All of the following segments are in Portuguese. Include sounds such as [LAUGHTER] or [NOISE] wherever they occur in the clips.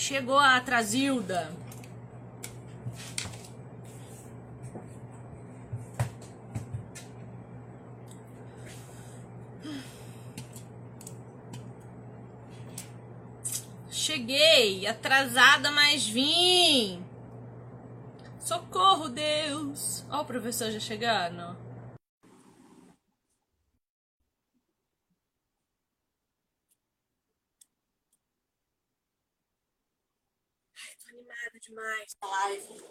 Chegou a Trasilda. Cheguei, atrasada, mas vim. Socorro, Deus. Ó, o professor já chegando. Ai, tô na live.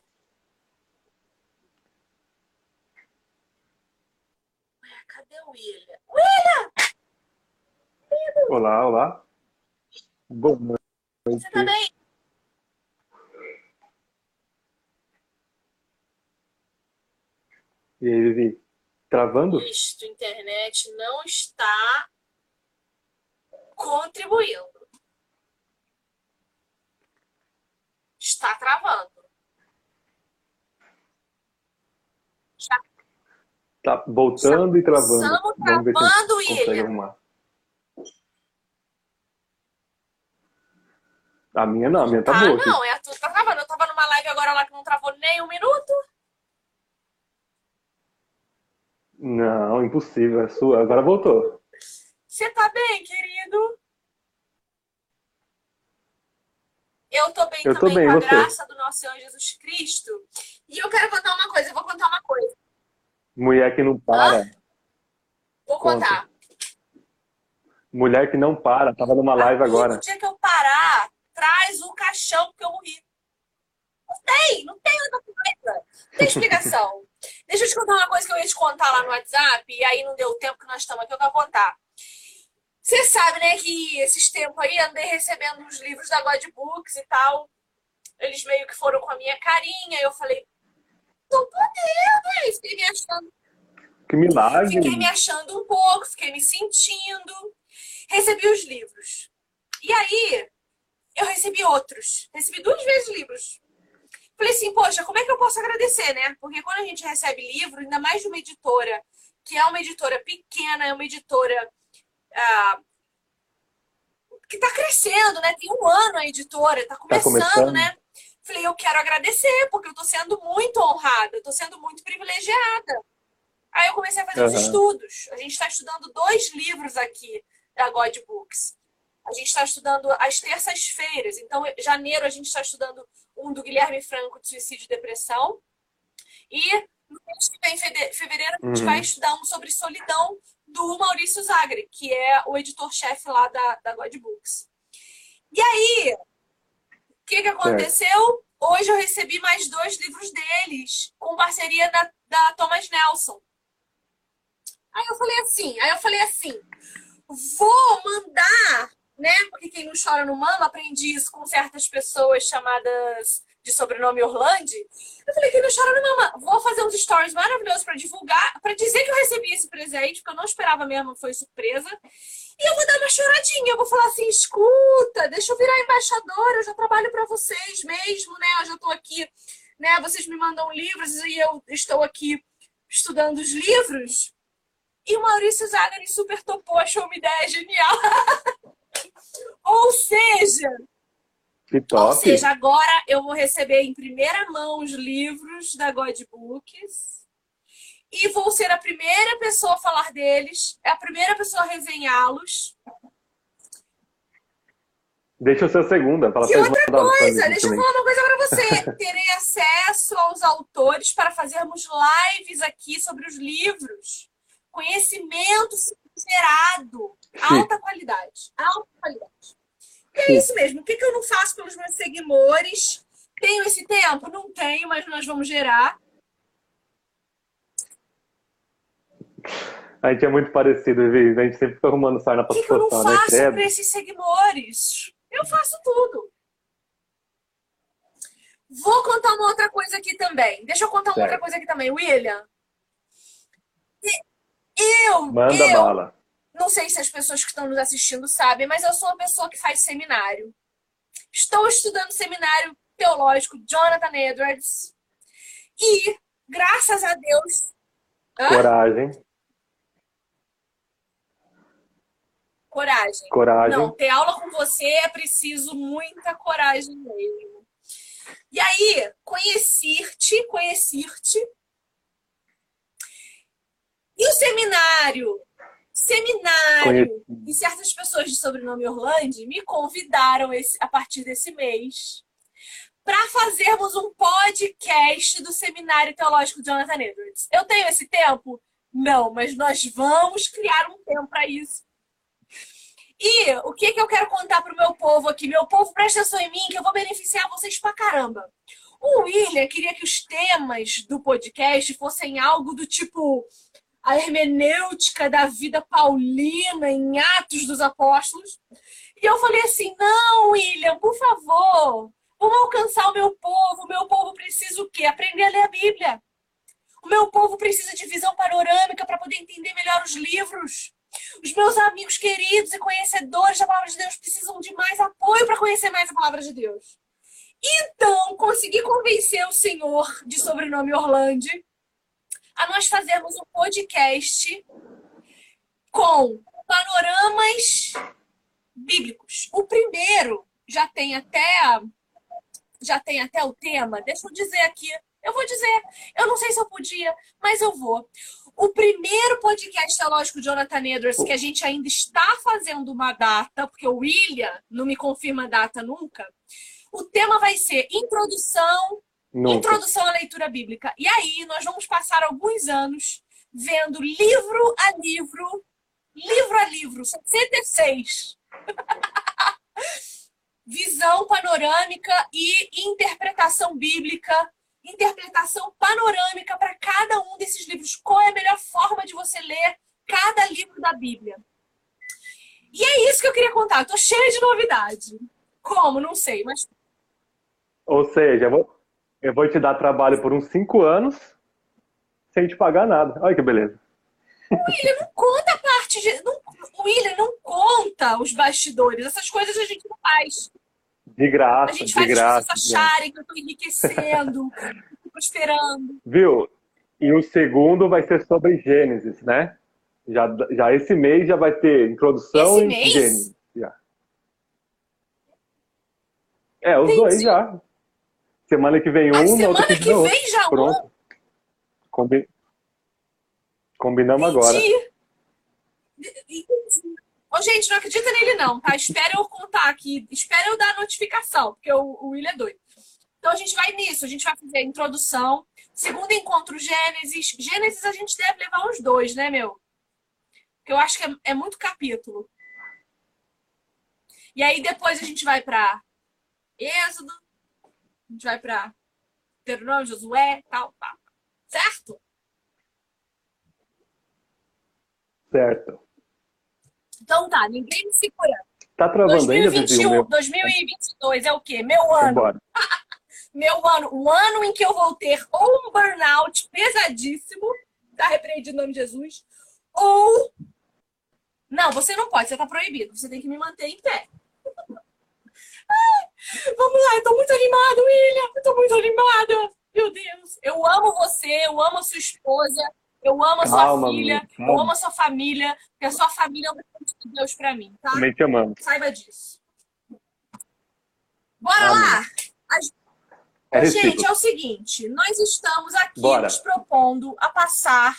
Ué, cadê o William? William! Olá, olá. Noite. Você tá bem? E aí, Vivi? Travando? Isto, internet não está contribuindo. Está travando. Está Tá voltando e travando. Estamos Vamos ver se a travando, William. minha não, a minha tá Ah, boa aqui. não, é a tua que tá travando. Eu tava numa live agora lá que não travou nem um minuto. Não, impossível, é sua. Agora voltou. Você tá bem, querido? Eu tô bem Eu tô também, bem, com a você? graça do nosso Senhor Jesus Cristo. E eu quero contar uma coisa, eu vou contar uma coisa. Mulher que não para. Vou Conta. contar. Mulher que não para. Tava numa live agora. O dia que eu parar, traz o caixão que eu morri. Não tem, não tem outra coisa. Não tem explicação. [LAUGHS] Deixa eu te contar uma coisa que eu ia te contar lá no WhatsApp, e aí não deu tempo que nós estamos aqui, eu quero contar. Você sabe, né, que esses tempos aí andei recebendo uns livros da God Books e tal. Eles meio que foram com a minha carinha, eu falei, tô podendo, hein? Fiquei me achando Que milagre. Fiquei me achando um pouco, fiquei me sentindo. Recebi os livros. E aí, eu recebi outros. Recebi duas vezes livros. Falei assim, poxa, como é que eu posso agradecer, né? Porque quando a gente recebe livro, ainda mais de uma editora, que é uma editora pequena, é uma editora ah, que tá crescendo, né? Tem um ano a editora, tá começando, começando. né? Falei, eu quero agradecer, porque eu tô sendo muito honrada, tô sendo muito privilegiada. Aí eu comecei a fazer os Aham. estudos. A gente está estudando dois livros aqui da God Books. A gente está estudando às terças-feiras. Então, em janeiro, a gente está estudando um do Guilherme Franco, de Suicídio e Depressão. E no mês que vem, fevereiro, a gente Uhum. vai estudar um sobre solidão do Maurício Zagre, que é o editor-chefe lá da, da God Books. E aí, o que, que aconteceu? Hoje eu recebi mais dois livros deles, com parceria da, da Thomas Nelson. Aí eu falei assim, aí eu falei assim, vou mandar, né? Porque quem não chora não mama, aprendi isso com certas pessoas chamadas de sobrenome Orlandi. Eu falei, quem não chora não mama, vou fazer uns stories maravilhosos para divulgar, para dizer que eu recebi esse presente, porque eu não esperava mesmo, foi surpresa. E eu vou dar uma choradinha, eu vou falar assim, escuta, deixa eu virar embaixadora, eu já trabalho para vocês mesmo, né? Eu já tô aqui, né? Vocês me mandam livros e eu estou aqui estudando os livros. E o Maurício Zagari super topou, achou uma ideia genial. [LAUGHS] Ou seja, Que ou top. seja, agora eu vou receber em primeira mão os livros da God Books e vou ser a primeira pessoa a falar deles, a primeira pessoa a resenhá-los. Deixa eu ser a segunda. Fala E outra coisa, deixa eu falar uma coisa para você. [LAUGHS] Terei acesso aos autores para fazermos lives aqui sobre os livros. Conhecimento gerado. Alta qualidade. Alta qualidade. E é isso mesmo. O que, que eu não faço pelos meus seguidores? Tenho esse tempo? Não tenho, mas nós vamos gerar. A gente é muito parecido, Vivi. A gente sempre fica arrumando sarna O pra que, que eu não né? faço Credo. para esses seguidores? Eu faço tudo. Vou contar uma outra coisa aqui também. Deixa eu contar uma Certo. outra coisa aqui também. William, eu, Manda eu bala. Não sei se as pessoas que estão nos assistindo sabem, mas eu sou uma pessoa que faz seminário. Estou estudando seminário teológico Jonathan Edwards. E, graças a Deus. Hã? Coragem. Coragem. Coragem. Não, ter aula com você é preciso muita coragem mesmo. E aí, conhecer-te, conhecer-te. E o seminário? Seminário. E certas pessoas de sobrenome Orlando me convidaram esse, a partir desse mês para fazermos um podcast do Seminário Teológico Jonathan Edwards. Eu tenho esse tempo? Não, mas nós vamos criar um tempo para isso. E o que, que eu quero contar pro meu povo aqui? Meu povo, presta atenção em mim, que eu vou beneficiar vocês pra caramba. O William queria que os temas do podcast fossem algo do tipo a hermenêutica da vida paulina em Atos dos Apóstolos. E eu falei assim: não, William, por favor, vamos alcançar o meu povo. O meu povo precisa o quê? Aprender a ler a Bíblia. O meu povo precisa de visão panorâmica para poder entender melhor os livros. Os meus amigos queridos e conhecedores da palavra de Deus precisam de mais apoio para conhecer mais a palavra de Deus. Então, consegui convencer o senhor de sobrenome Orlando a nós fazermos um podcast com panoramas bíblicos. O primeiro já tem até já tem até o tema. Deixa eu dizer aqui. Eu vou dizer. Eu não sei se eu podia, mas eu vou. O primeiro podcast teológico de Jonathan Edwards, que a gente ainda está fazendo uma data, porque o William não me confirma a data nunca, o tema vai ser introdução, nunca. introdução à leitura bíblica. E aí nós vamos passar alguns anos vendo livro a livro, livro a livro, 66. [LAUGHS] Visão panorâmica e interpretação bíblica interpretação panorâmica para cada um desses livros. Qual é a melhor forma de você ler cada livro da Bíblia? E é isso que eu queria contar. Tô cheia de novidade. Como? Não sei, mas. Ou seja, vou, eu vou te dar trabalho por uns cinco anos sem te pagar nada. Olha que beleza. O William não conta a parte de. Não, o William não conta os bastidores. Essas coisas a gente não faz. De graça, A gente faz as pessoas acharem que eu estou enriquecendo, [LAUGHS] prosperando. Viu? E o segundo vai ser sobre Gênesis, né? Já, já esse mês já vai ter introdução esse e mês? Gênesis. Já. É, os Entendi. dois já. Semana que vem um, A semana que vem outro. já Pronto. um? Combi... Combinamos agora. Ô, gente, não acredita nele não, tá? Espera eu contar aqui, espera eu dar a notificação, porque o, o Will é doido. Então a gente vai nisso, a gente vai fazer a introdução, segundo encontro Gênesis. Gênesis a gente deve levar uns dois, né, meu? Porque eu acho que é, é muito capítulo. E aí depois a gente vai para Êxodo, a gente vai para Deuteronômio, Josué, tal, tal. Certo? Certo. Então tá, ninguém me segura. Tá travando 2021, ainda, 2022 é o quê? Meu ano. [LAUGHS] Meu ano. O ano em que eu vou ter ou um burnout pesadíssimo, tá repreendido em nome de Jesus, ou. Não, você não pode, você tá proibido. Você tem que me manter em pé. [LAUGHS] Ai, vamos lá, eu tô muito animada, William. Eu tô muito animada. Meu Deus. Eu amo você, eu amo a sua esposa, eu amo a sua calma, filha, calma. eu amo a sua família, porque a sua família é um presente de Deus pra mim, tá? Também te amamos. Saiba disso. Bora Amém. lá! É Gente, é o seguinte, nós estamos aqui Bora. nos propondo a passar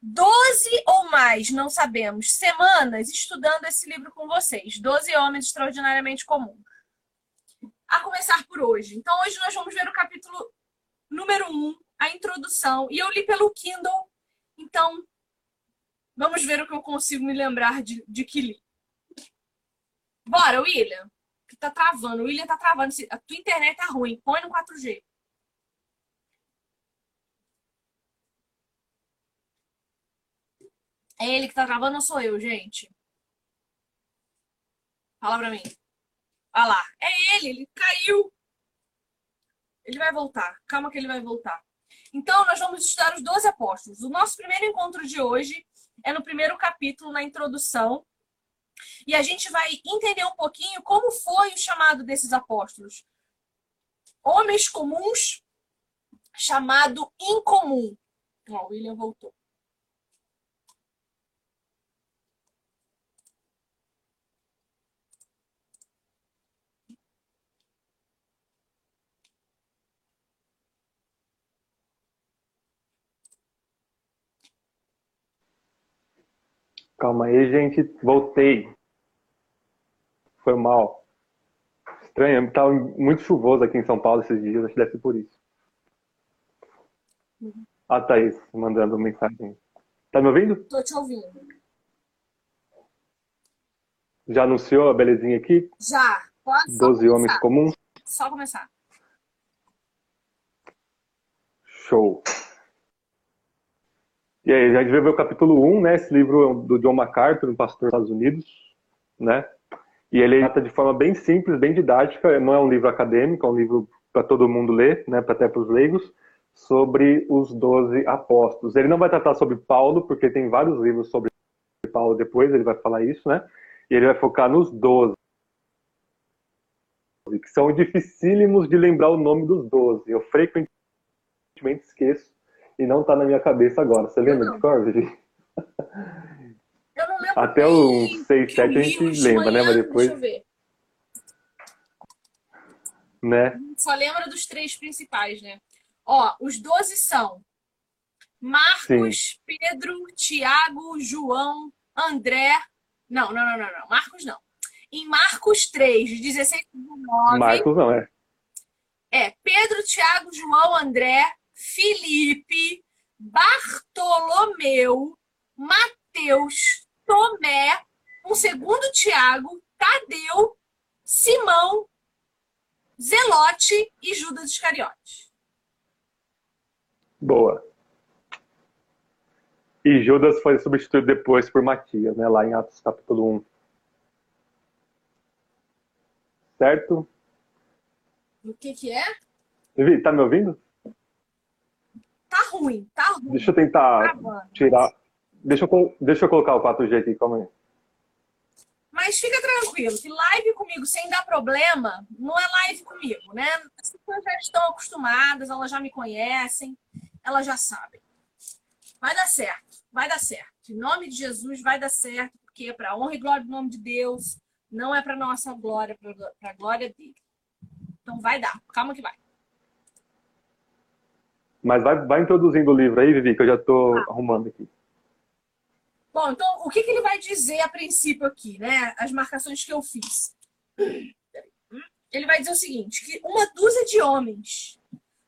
12 ou mais, não sabemos, semanas estudando esse livro com vocês. 12 homens extraordinariamente comuns. A começar por hoje. Então, hoje nós vamos ver o capítulo número 1, a introdução. E eu li pelo Kindle, então vamos ver o que eu consigo me lembrar de, de que li. Bora, William. Que tá travando. O William tá travando. A tua internet tá ruim. Põe no 4G. É ele que tá travando ou sou eu, gente? Fala pra mim. Olha lá. É ele, ele caiu. Ele vai voltar. Calma que ele vai voltar. Então, nós vamos estudar os 12 apóstolos. O nosso primeiro encontro de hoje é no primeiro capítulo, na introdução. E a gente vai entender um pouquinho como foi o chamado desses apóstolos. Homens comuns, chamado incomum. Ó, o William voltou. Calma aí, gente. Voltei. Foi mal. Estranho, tá muito chuvoso aqui em São Paulo esses dias, acho que deve ser por isso. Uhum. A Thaís mandando mensagem. Tá me ouvindo? Tô te ouvindo. Já anunciou a belezinha aqui? Já. Pode 12 homens comuns? Só começar. Show. E aí, a gente vai ver o capítulo 1, né? Esse livro é do John MacArthur, um pastor dos Estados Unidos, né? E ele trata de forma bem simples, bem didática, não é um livro acadêmico, é um livro para todo mundo ler, né? Até para os leigos, sobre os doze apóstolos. Ele não vai tratar sobre Paulo, porque tem vários livros sobre Paulo depois, ele vai falar isso, né? E ele vai focar nos doze, que são dificílimos de lembrar o nome dos doze. Eu frequentemente esqueço e não está na minha cabeça agora. Você lembra de cor, Vivi? Eu não lembro. [LAUGHS] Até o 6, 7 a gente lembra, né? Mas depois. Deixa eu ver. Né? Só lembra dos três principais, né? Ó, os 12 são Marcos, Sim. Pedro, Tiago, João, André. Não, não, não, não, não. Marcos não. Em Marcos 3, 16 e 19. Marcos não, é. É Pedro, Tiago, João, André, Felipe, Bartolomeu, Mateus, Tomé, um segundo Tiago, Tadeu, Simão, Zelote e Judas Iscariotes. Boa. E Judas foi substituído depois por Matias, né, lá em Atos capítulo 1. Certo? O que que é? Vivi, tá me ouvindo? Ruim, tá ruim. Deixa eu tentar tá tirar. Deixa eu, deixa eu colocar o 4G aqui, calma aí. Mas fica tranquilo, que live comigo sem dar problema não é live comigo, né? As pessoas já estão acostumadas, elas já me conhecem, elas já sabem. Vai dar certo, vai dar certo. Em nome de Jesus vai dar certo, porque é para honra e glória do nome de Deus, não é para nossa glória, para a glória dele. Então vai dar, calma que vai. Mas vai, vai introduzindo o livro aí, Vivi, que eu já estou ah. arrumando aqui. Bom, então o que, que ele vai dizer a princípio aqui, né? As marcações que eu fiz. Ele vai dizer o seguinte: que uma dúzia de homens,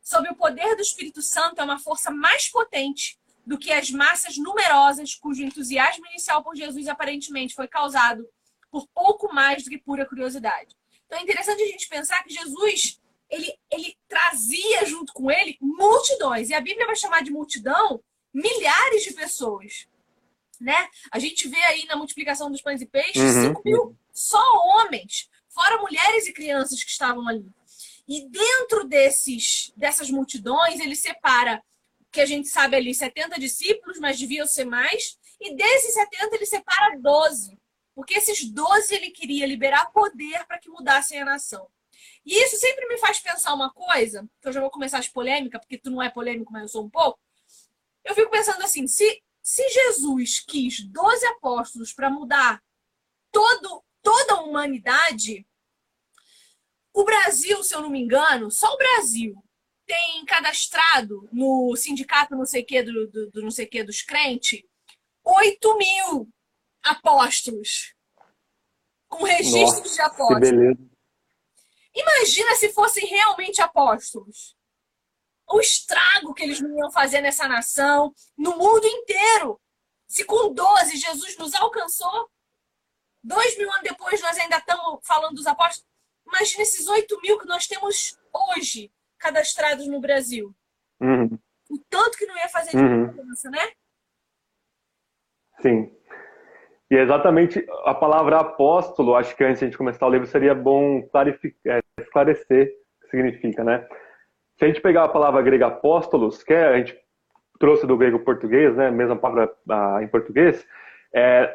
sob o poder do Espírito Santo, é uma força mais potente do que as massas numerosas cujo entusiasmo inicial por Jesus aparentemente foi causado por pouco mais do que pura curiosidade. Então é interessante a gente pensar que Jesus ele, ele trazia junto com ele multidões. E a Bíblia vai chamar de multidão milhares de pessoas. Né? A gente vê aí na multiplicação dos pães e peixes uhum. 5 mil só homens, fora mulheres e crianças que estavam ali. E dentro desses, dessas multidões, ele separa, que a gente sabe ali, 70 discípulos, mas deviam ser mais. E desses 70, ele separa 12. Porque esses 12 ele queria liberar poder para que mudassem a nação. E isso sempre me faz pensar uma coisa, que eu já vou começar as polêmicas, porque tu não é polêmico, mas eu sou um pouco. Eu fico pensando assim, se, se Jesus quis 12 apóstolos para mudar todo, toda a humanidade, o Brasil, se eu não me engano, só o Brasil tem cadastrado no sindicato não sei que do, do, do não sei que dos crentes 8 mil apóstolos com registros Nossa, de apóstolos. Imagina se fossem realmente apóstolos. O estrago que eles não iam fazer nessa nação, no mundo inteiro. Se com 12 Jesus nos alcançou, dois mil anos depois nós ainda estamos falando dos apóstolos. Imagina esses 8 mil que nós temos hoje cadastrados no Brasil. Uhum. O tanto que não ia fazer uhum. diferença, né? Sim. E é exatamente a palavra apóstolo, acho que antes de a gente começar o livro seria bom é, esclarecer o que significa, né? Se a gente pegar a palavra grega apóstolos, que é, a gente trouxe do grego português, né, mesma palavra ah, em português, é,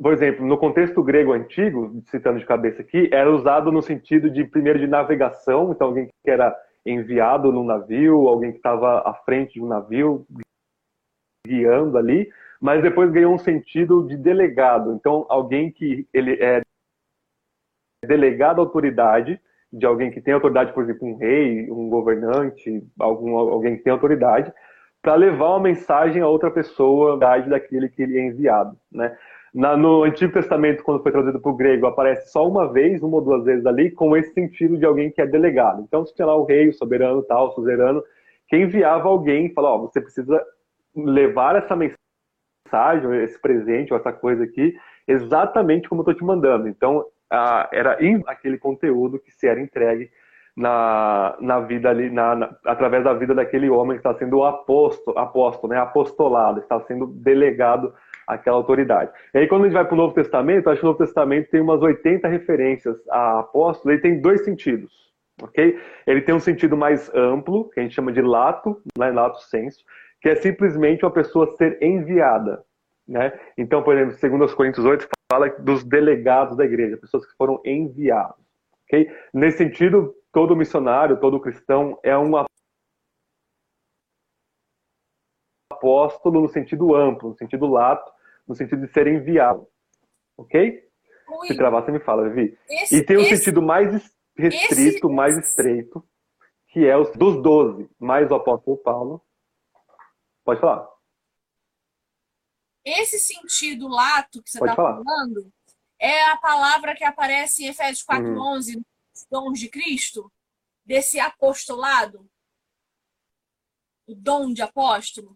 por exemplo, no contexto grego antigo, citando de cabeça aqui, era usado no sentido de, primeiro, de navegação, então alguém que era enviado num navio, alguém que estava à frente de um navio, guiando ali, mas depois ganhou um sentido de delegado. Então, alguém que ele é delegado à autoridade, de alguém que tem autoridade, por exemplo, um rei, um governante, algum, alguém que tem autoridade, para levar uma mensagem a outra pessoa daquele que ele é enviado, né? Na, no Antigo Testamento, quando foi traduzido para o grego, aparece só uma vez, uma ou duas vezes ali, com esse sentido de alguém que é delegado. Então, se tinha lá o rei, o soberano, tal, o suzerano, que enviava alguém e falava, ó, você precisa levar essa mensagem, esse presente, ou essa coisa aqui, exatamente como eu estou te mandando. Então, a, era aquele conteúdo que se era entregue na, na vida ali, na, na, através da vida daquele homem que está sendo apóstolo, apóstolo, né, apostolado, está sendo delegado aquela autoridade. E aí, quando a gente vai para o Novo Testamento, acho que o Novo Testamento tem umas 80 referências a apóstolo, ele tem dois sentidos, ok? Ele tem um sentido mais amplo, que a gente chama de lato, né, lato senso, que é simplesmente uma pessoa ser enviada, né? Então, por exemplo, 2 Coríntios 8 fala dos delegados da igreja, pessoas que foram enviadas, ok? Nesse sentido, todo missionário, todo cristão é um apóstolo no sentido amplo, no sentido lato, no sentido de ser enviado. Ok? Ui. Se travar, você me fala, Vivi. Esse, e tem um esse, sentido mais restrito, esse, mais estreito, que é os dos doze, mais o apóstolo Paulo. Pode falar. Esse sentido lato que você está falando é a palavra que aparece em Efésios 4,11, uhum. dons de Cristo, desse apostolado, o dom de apóstolo.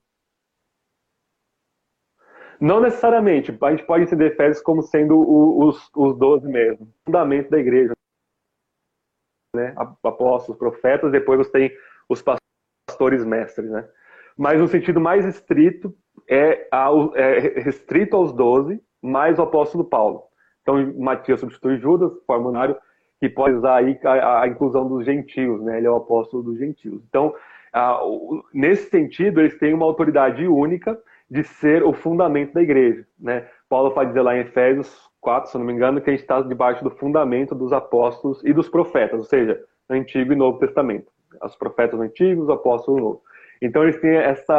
Não necessariamente. A gente pode entender Efésios como sendo os, os 12 mesmo. Fundamento da igreja. Né? Apóstolos, profetas, depois você tem os pastores mestres. Né? Mas no sentido mais estrito, é, é restrito aos 12, mais o apóstolo Paulo. Então, Matias substitui Judas, formulário que pode usar aí a, a, inclusão dos gentios, né? Ele é o apóstolo dos gentios. Então, a, o, nesse sentido, eles têm uma autoridade única de ser o fundamento da igreja. Né? Paulo vai dizer lá em Efésios 4, se não me engano, que a gente está debaixo do fundamento dos apóstolos e dos profetas, ou seja, Antigo e Novo Testamento. Os profetas antigos, os apóstolos novos. Então eles têm essa,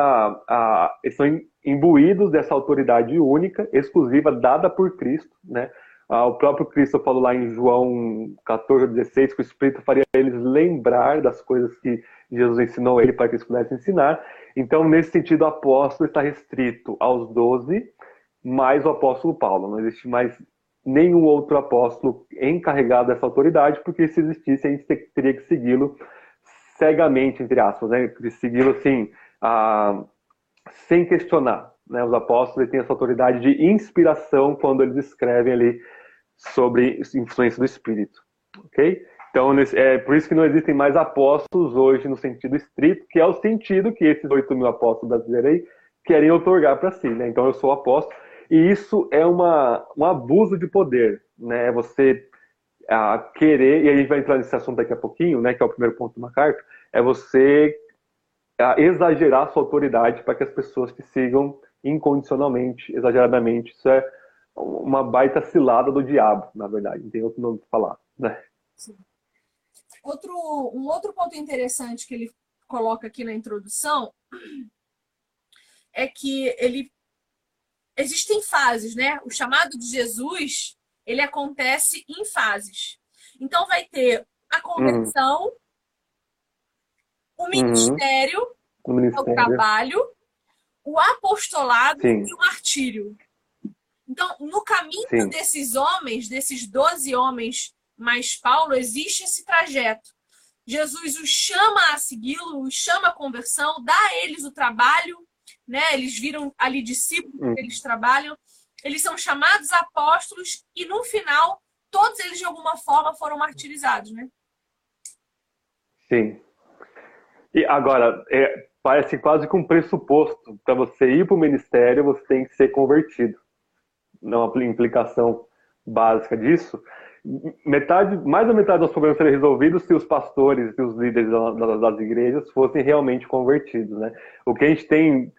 a, eles são imbuídos dessa autoridade única, exclusiva, dada por Cristo, né? Ah, o próprio Cristo falou lá em João 14, 16 que o Espírito faria eles lembrar das coisas que Jesus ensinou a ele para que eles pudessem ensinar. Então, nesse sentido, o apóstolo está restrito aos doze, mais o apóstolo Paulo. Não existe mais nenhum outro apóstolo encarregado dessa autoridade, porque se existisse, a gente teria que segui-lo cegamente, entre aspas, né? segui-lo assim, sem questionar. Né? Os apóstolos têm essa autoridade de inspiração quando eles escrevem ali sobre influência do Espírito. Ok? Então, é por isso que não existem mais apóstolos hoje no sentido estrito, que é o sentido que esses 8 mil apóstolos brasileiros aí querem otorgar para si. Né? Então, eu sou apóstolo. E isso é uma, um abuso de poder. Né? É você a, querer, e a gente vai entrar nesse assunto daqui a pouquinho, né, que é o primeiro ponto de uma carta, é você exagerar a sua autoridade para que as pessoas te sigam incondicionalmente, exageradamente. Isso é uma baita cilada do diabo, na verdade. Não tem outro nome para falar. Né? Sim. Outro, um outro ponto interessante que ele coloca aqui na introdução é que ele existem fases, né? O chamado de Jesus ele acontece em fases. Então vai ter a conversão, uhum. o ministério, uhum. o, ministério. o trabalho, o apostolado Sim. e o martírio. Então, no caminho Sim. desses homens, desses doze homens mais Paulo, existe esse trajeto. Jesus os chama a segui-lo, os chama a conversão, dá a eles o trabalho, né? Eles viram ali discípulos hum. eles trabalham. Eles são chamados apóstolos e no final todos eles de alguma forma foram martirizados, né? Sim. E agora, é, parece quase que um pressuposto para você ir para o ministério, você tem que ser convertido. Não uma implicação básica disso metade, mais da metade dos problemas seriam resolvidos se os pastores e os líderes das igrejas fossem realmente convertidos, né? O que a gente tem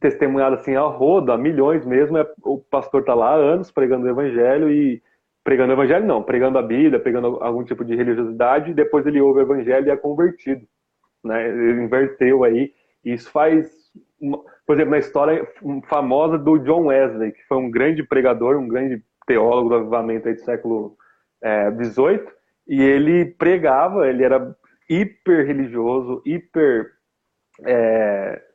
testemunhado assim a roda, milhões mesmo, é o pastor tá lá há anos pregando o evangelho e pregando o evangelho não, pregando a Bíblia, pregando algum tipo de religiosidade, e depois ele ouve o evangelho e é convertido, né? Ele inverteu aí, e isso faz, por exemplo, na história famosa do John Wesley, que foi um grande pregador, um grande teólogo do avivamento aí do século é, 18, e ele pregava, ele era hiper religioso, hiper. É,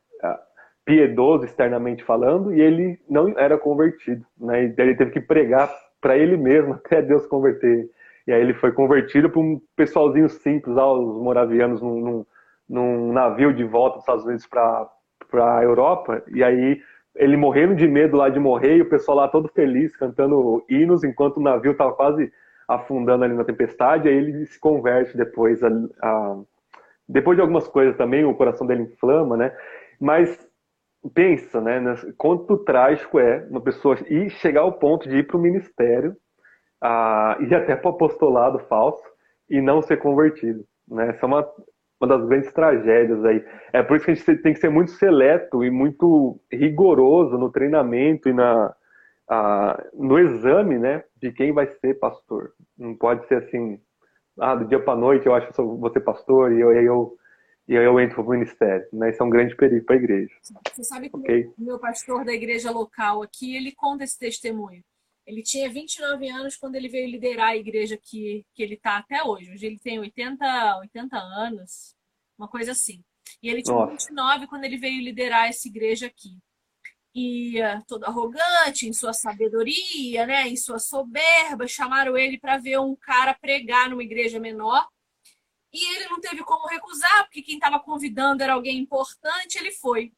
piedoso externamente falando e ele não era convertido, né? E ele teve que pregar para ele mesmo [LAUGHS] até Deus converter. E aí ele foi convertido por um pessoalzinho simples, lá, os moravianos, num, num, num navio de volta dos Estados Unidos para a Europa. E aí ele morrendo de medo lá de morrer e o pessoal lá todo feliz cantando hinos enquanto o navio estava quase afundando ali na tempestade. Aí ele se converte depois a, a, depois de algumas coisas também o coração dele inflama, né? Mas pensa, né, quanto trágico é uma pessoa ir chegar ao ponto de ir para o ministério a, ir até para o apostolado falso e não ser convertido, né? Essa é uma, uma das grandes tragédias aí. É por isso que a gente tem que ser muito seleto e muito rigoroso no treinamento e na, a, no exame, né, de quem vai ser pastor. Não pode ser assim, ah, do dia para noite eu acho que eu vou ser pastor e eu, eu e eu entro para o ministério. Né? Isso é um grande perigo para a igreja. Você sabe que okay? o meu pastor da igreja local aqui, ele conta esse testemunho. Ele tinha 29 anos quando ele veio liderar a igreja que, que ele está até hoje. Hoje ele tem 80, 80 anos, uma coisa assim. E ele tinha Nossa. 29 quando ele veio liderar essa igreja aqui. E uh, todo arrogante, em sua sabedoria, né, em sua soberba, chamaram ele para ver um cara pregar numa igreja menor e ele não teve como recusar, porque quem estava convidando era alguém importante, ele foi.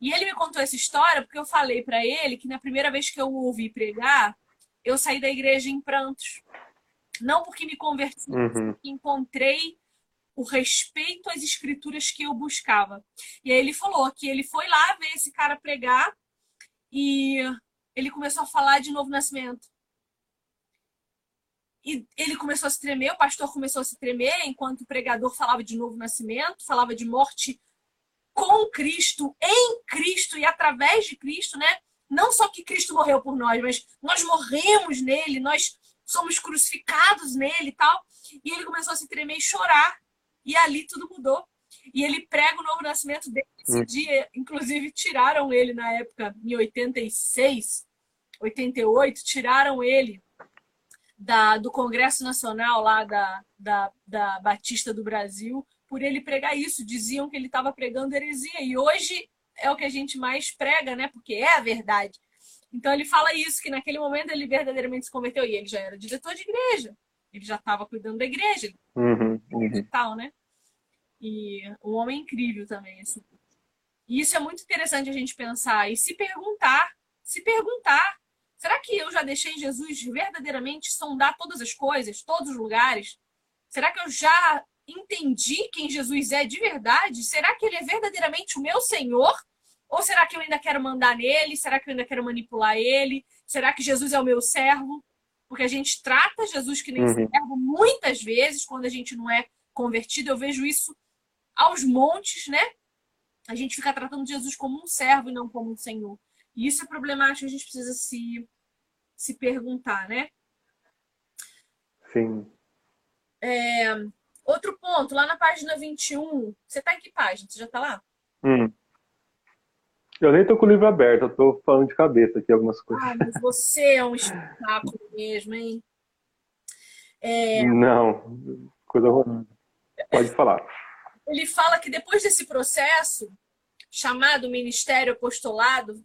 E ele me contou essa história porque eu falei para ele que na primeira vez que eu o ouvi pregar, eu saí da igreja em prantos. Não porque me converti, uhum. porque encontrei o respeito às escrituras que eu buscava. E aí ele falou que ele foi lá ver esse cara pregar e ele começou a falar de novo nascimento. E ele começou a se tremer, o pastor começou a se tremer, enquanto o pregador falava de novo nascimento, falava de morte com Cristo, em Cristo e através de Cristo, né? Não só que Cristo morreu por nós, mas nós morremos nele, nós somos crucificados nele e tal. E ele começou a se tremer e chorar. E ali tudo mudou. E ele prega o novo nascimento dele. Esse hum. dia, inclusive, tiraram ele na época, em 86, 88, tiraram ele da, do Congresso Nacional lá da, da, da Batista do Brasil por ele pregar isso. Diziam que ele estava pregando heresia. E hoje é o que a gente mais prega, né? Porque é a verdade. Então ele fala isso, que naquele momento ele verdadeiramente se converteu. E ele já era diretor de igreja. Ele já estava cuidando da igreja. Uhum, uhum. E tal, né? E um homem incrível também, assim. E isso é muito interessante a gente pensar e se perguntar, se perguntar Será que eu já deixei Jesus verdadeiramente sondar todas as coisas, todos os lugares? Será que eu já entendi quem Jesus é de verdade? Será que ele é verdadeiramente o meu Senhor? Ou será que eu ainda quero mandar nele? Será que eu ainda quero manipular ele? Será que Jesus é o meu servo? Porque a gente trata Jesus que nem uhum. servo muitas vezes quando a gente não é convertido. Eu vejo isso aos montes, né? A gente fica tratando Jesus como um servo e não como um senhor. E isso é problemático, a gente precisa se se perguntar, né? Sim. É, outro ponto, lá na página 21, você está em que página? Você já está lá? Hum. Eu nem tô com o livro aberto, eu tô falando de cabeça aqui algumas coisas. Ah, mas você é um espetáculo mesmo, hein? É... Não, coisa horrorosa. Pode falar. Ele fala que depois desse processo, chamado ministério apostolado,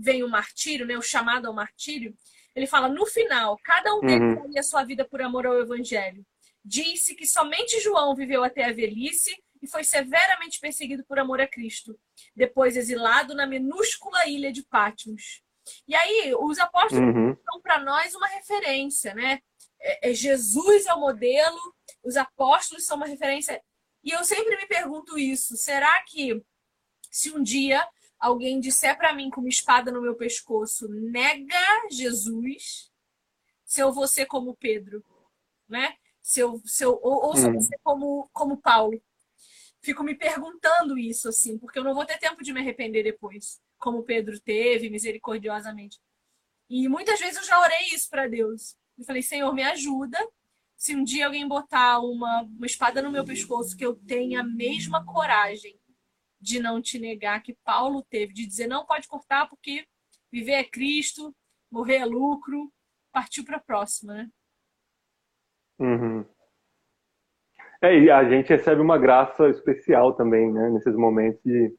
vem o martírio, né, o chamado ao martírio, ele fala: no final, cada um deles uhum. daria sua vida por amor ao evangelho. Disse que somente João viveu até a velhice e foi severamente perseguido por amor a Cristo, depois exilado na minúscula ilha de Patmos. E aí, os apóstolos uhum. são para nós uma referência, né? É, é, Jesus é o modelo, os apóstolos são uma referência. E eu sempre me pergunto isso: será que se um dia alguém disser para mim com uma espada no meu pescoço, nega Jesus, se eu vou ser como Pedro, né? Se eu, se eu, ou, ou se eu vou ser como, como Paulo. Fico me perguntando isso, assim, porque eu não vou ter tempo de me arrepender depois, como Pedro teve, misericordiosamente. E muitas vezes eu já orei isso para Deus. Eu falei, Senhor, me ajuda. Se um dia alguém botar uma, uma espada no meu pescoço, que eu tenha a mesma coragem de não te negar que Paulo teve, de dizer não pode cortar porque viver é Cristo, morrer é lucro, partiu para a próxima, né? Uhum. É, e a gente recebe uma graça especial também, né? Nesses momentos de,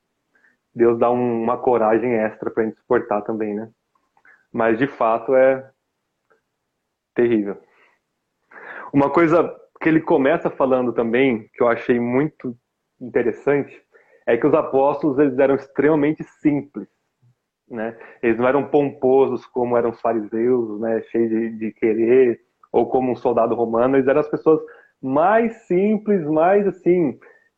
Deus dá um, uma coragem extra para a gente suportar também, né? Mas de fato é terrível. Uma coisa que ele começa falando também, que eu achei muito interessante, é que os apóstolos eles eram extremamente simples. Né? Eles não eram pomposos como eram os fariseus, né? cheios de, de querer, ou como um soldado romano. Eles eram as pessoas mais simples, mais assim,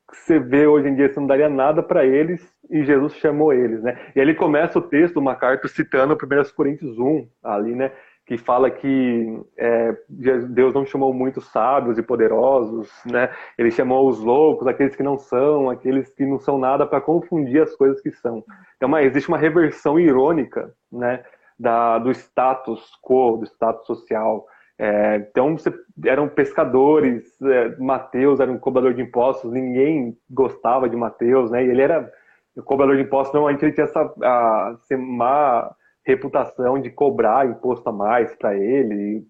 que você vê hoje em dia, você não daria nada para eles, e Jesus chamou eles, né? E ele começa o texto, uma carta citando 1 Coríntios 1, ali, né? Que fala que é, Deus não chamou muitos sábios e poderosos, né? Ele chamou os loucos, aqueles que não são, aqueles que não são nada para confundir as coisas que são. Então, uma, existe uma reversão irônica, né? Da, do status quo, do status social. É, então, você, eram pescadores, é, Mateus era um cobrador de impostos, ninguém gostava de Mateus, né? E ele era o cobrador de impostos, normalmente ele tinha essa a, má reputação de cobrar imposto a mais para ele.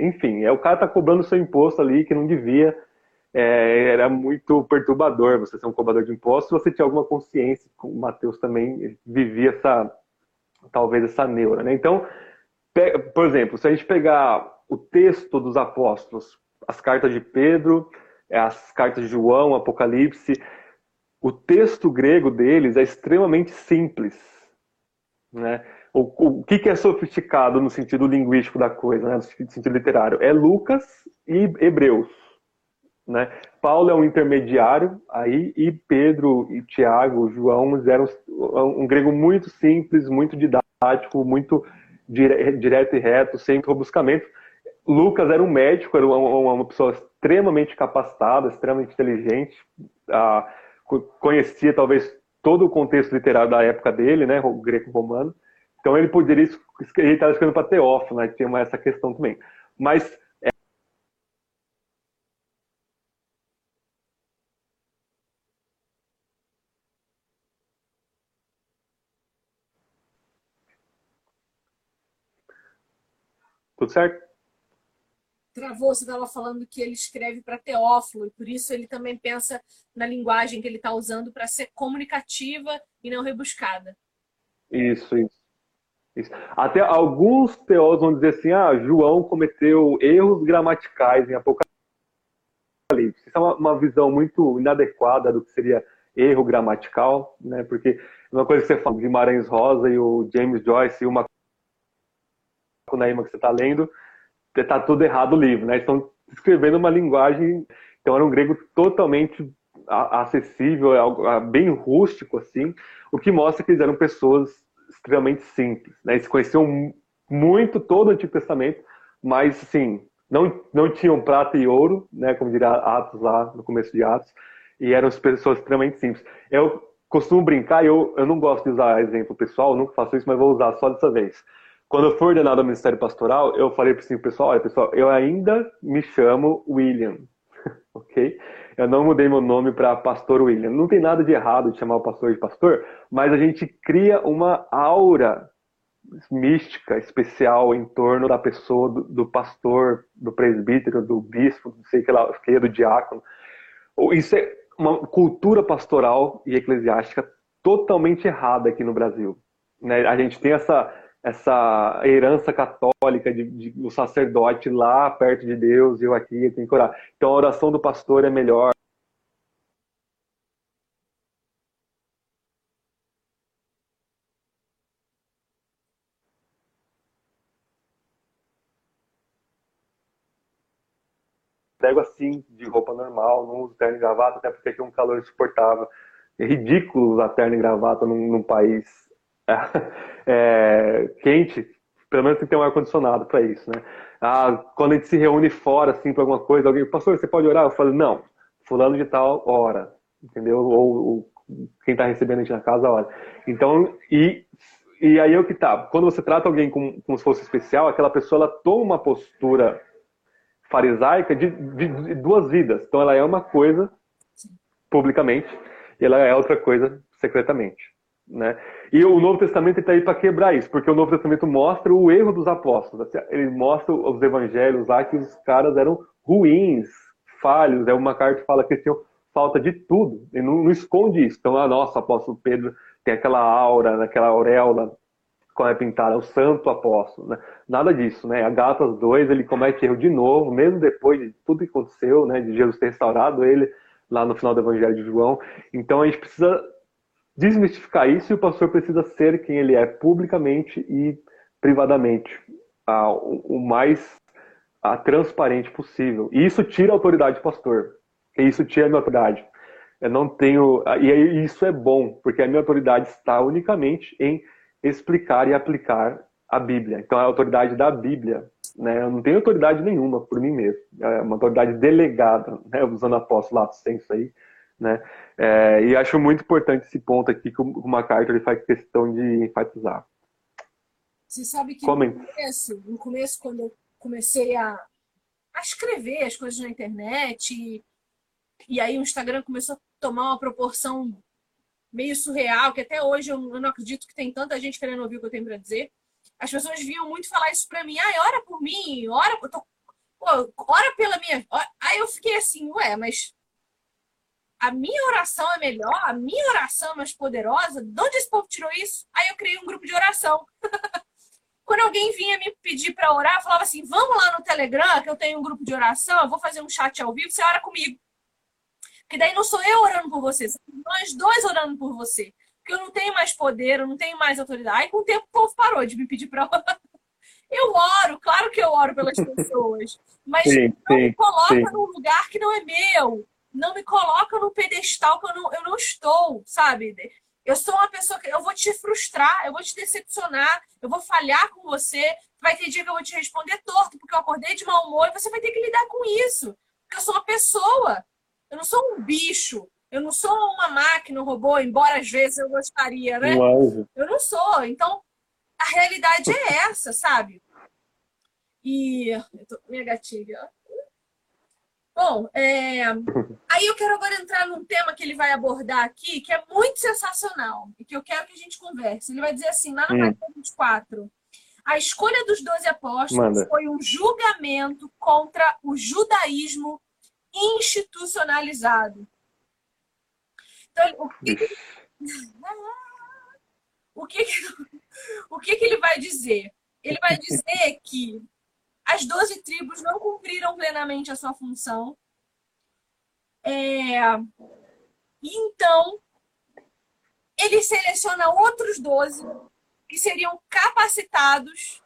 Enfim, é o cara tá cobrando seu imposto ali que não devia. É, era muito perturbador você ser um cobrador de impostos. Você tinha alguma consciência, o Mateus também vivia essa, talvez essa neura, né? Então, por exemplo, se a gente pegar o texto dos apóstolos, as cartas de Pedro, as cartas de João, Apocalipse, o texto grego deles é extremamente simples. Né? O, o que, que, é sofisticado no sentido linguístico da coisa, né? no sentido literário? É Lucas e Hebreus. Né? Paulo é um intermediário aí e Pedro e Tiago, João eram um, um grego muito simples, muito didático, muito dire, direto e reto, sem rebuscamento. Lucas era um médico, era uma, uma pessoa extremamente capacitada, extremamente inteligente, ah, conhecia talvez todo o contexto literário da época dele, né, o greco-romano. Então ele poderia ele estava escrevendo para Teófilo, né, tinha essa questão também. Mas é... tudo certo? travou, você estava falando que ele escreve para Teófilo, e por isso ele também pensa na linguagem que ele está usando para ser comunicativa e não rebuscada. Isso, isso, isso. Até alguns teólogos vão dizer assim, ah, João cometeu erros gramaticais em Apocalipse. Isso é uma, uma visão muito inadequada do que seria erro gramatical, né? Porque uma coisa que você fala, Guimarães Rosa e o James Joyce e uma Naima que você está lendo, está tudo errado o livro, né? Estão escrevendo uma linguagem, então era um grego totalmente acessível, é bem rústico assim, o que mostra que eles eram pessoas extremamente simples, né? Eles conheciam muito todo o Antigo Testamento, mas assim, não, não tinham prata e ouro, né, como diria Atos lá no começo de Atos, e eram pessoas extremamente simples. Eu costumo brincar, eu, eu não gosto de usar exemplo pessoal, nunca faço isso, mas vou usar só dessa vez. Quando eu fui ordenado ao Ministério Pastoral, eu falei para o pessoal, olha pessoal, eu ainda me chamo William, ok? Eu não mudei meu nome para Pastor William. Não tem nada de errado de chamar o pastor de pastor, mas a gente cria uma aura mística, especial em torno da pessoa do, do pastor, do presbítero, do bispo, não sei que lá, que do diácono. Isso é uma cultura pastoral e eclesiástica totalmente errada aqui no Brasil. Né? A gente tem essa essa herança católica de, de, o sacerdote lá perto de Deus e eu aqui eu tenho que orar. Então a oração do pastor é melhor. Pego assim, de roupa normal, não uso terno e gravata, até porque aqui é um calor insuportável. É ridículo usar terno e gravata num, num país é, quente, pelo menos tem que ter um ar-condicionado para isso, né? Ah, quando a gente se reúne fora, assim, para alguma coisa, alguém, pastor, você pode orar? Eu falo, não, fulano de tal, hora, entendeu? Ou, ou quem está recebendo a gente na casa, hora. Então, e, e aí é o que tá, quando você trata alguém como, como se fosse especial, aquela pessoa, ela toma uma postura farisaica de, de, de duas vidas. Então, ela é uma coisa publicamente e ela é outra coisa secretamente. Né? E o Novo Testamento está aí para quebrar isso, porque o Novo Testamento mostra o erro dos apóstolos. Assim, ele mostra os evangelhos lá que os caras eram ruins, falhos. É uma carta que fala que eles tinham falta de tudo. Ele não, não esconde isso. Então, ah, nossa, apóstolo Pedro tem aquela aura, aquela auréola como é pintada, o santo apóstolo, né? Nada disso, né? A Gatas 2, ele comete erro de novo, mesmo depois de tudo que aconteceu, né? De Jesus ter restaurado ele lá no final do Evangelho de João. Então a gente precisa desmistificar isso e o pastor precisa ser quem ele é publicamente e privadamente, ah, o mais ah, transparente possível. E isso tira a autoridade do pastor. E isso tira a minha autoridade. Eu não tenho. E isso é bom, porque a minha autoridade está unicamente em explicar e aplicar a Bíblia. Então, é a autoridade da Bíblia. Né? Eu não tenho autoridade nenhuma por mim mesmo. É uma autoridade delegada, né? usando apóstolo lato senso aí. Né? É, e acho muito importante esse ponto aqui que o MacArthur faz questão de enfatizar. Você sabe que no começo, no começo, quando eu comecei a, a escrever as coisas na internet, e, e aí o Instagram começou a tomar uma proporção meio surreal, que até hoje eu, não acredito que tem tanta gente querendo ouvir o que eu tenho para dizer. As pessoas vinham muito falar isso para mim, ai, ora por mim, ora, eu tô, pô, ora pela minha. Aí eu fiquei assim, ué, mas a minha oração é melhor, a minha oração é mais poderosa. De onde esse povo tirou isso? Aí eu criei um grupo de oração. [LAUGHS] Quando alguém vinha me pedir para orar, eu falava assim: vamos lá no Telegram, que eu tenho um grupo de oração, eu vou fazer um chat ao vivo, você ora comigo. Porque daí não sou eu orando por você, nós dois orando por você. Porque eu não tenho mais poder, eu não tenho mais autoridade. Aí com o tempo o povo parou de me pedir para orar. [LAUGHS] Eu oro, claro que eu oro pelas [LAUGHS] pessoas, mas sim, não sim, me coloca sim. num lugar que não é meu. Não me coloca num pedestal que eu não, eu não estou, sabe? Eu sou uma pessoa que eu vou te frustrar, eu vou te decepcionar, eu vou falhar com você. Vai ter dia que eu vou te responder torto porque eu acordei de mau humor e você vai ter que lidar com isso. Porque eu sou uma pessoa. Eu não sou um bicho. Eu não sou uma máquina, um robô, embora às vezes eu gostaria, né? Uau. Eu não sou. Então, a realidade é essa, sabe? E. Eu tô... Minha gatilha. Bom, é... aí eu quero agora entrar num tema que ele vai abordar aqui, que é muito sensacional, e que eu quero que a gente converse. Ele vai dizer assim, lá no hum. 24, a escolha dos doze apóstolos Manda. foi um julgamento contra o judaísmo institucionalizado. Então, o que, [LAUGHS] o que, o que, que ele vai dizer? Ele vai dizer que as doze tribos não cumpriram plenamente a sua função. É, então, ele seleciona outros doze que seriam capacitados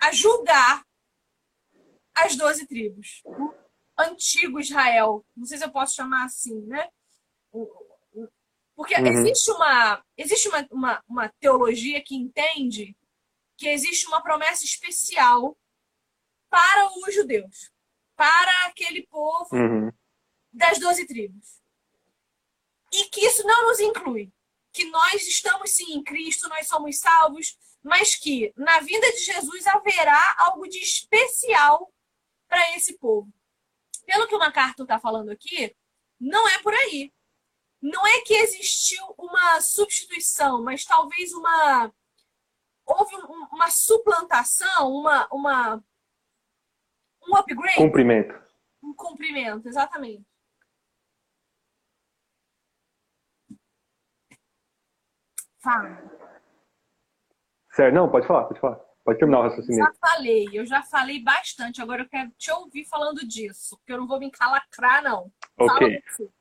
a julgar as doze tribos antigo Israel. Não sei se eu posso chamar assim, né? Porque uhum. existe, uma, existe uma, uma, uma teologia que entende que existe uma promessa especial para os judeus, para aquele povo uhum. das doze tribos. E que isso não nos inclui. Que nós estamos sim em Cristo, nós somos salvos, mas que na vinda de Jesus haverá algo de especial para esse povo pelo que o MacArthur está falando aqui, não é por aí. Não é que existiu uma substituição, mas talvez uma. Houve uma suplantação, uma, uma, um upgrade. Cumprimento. Um cumprimento, exatamente. Fala. Certo, não, pode falar, pode falar. Pode terminar o raciocínio. Já falei, eu já falei bastante. Agora eu quero te ouvir falando disso, porque eu não vou me encalacrar, não. Ok. [LAUGHS]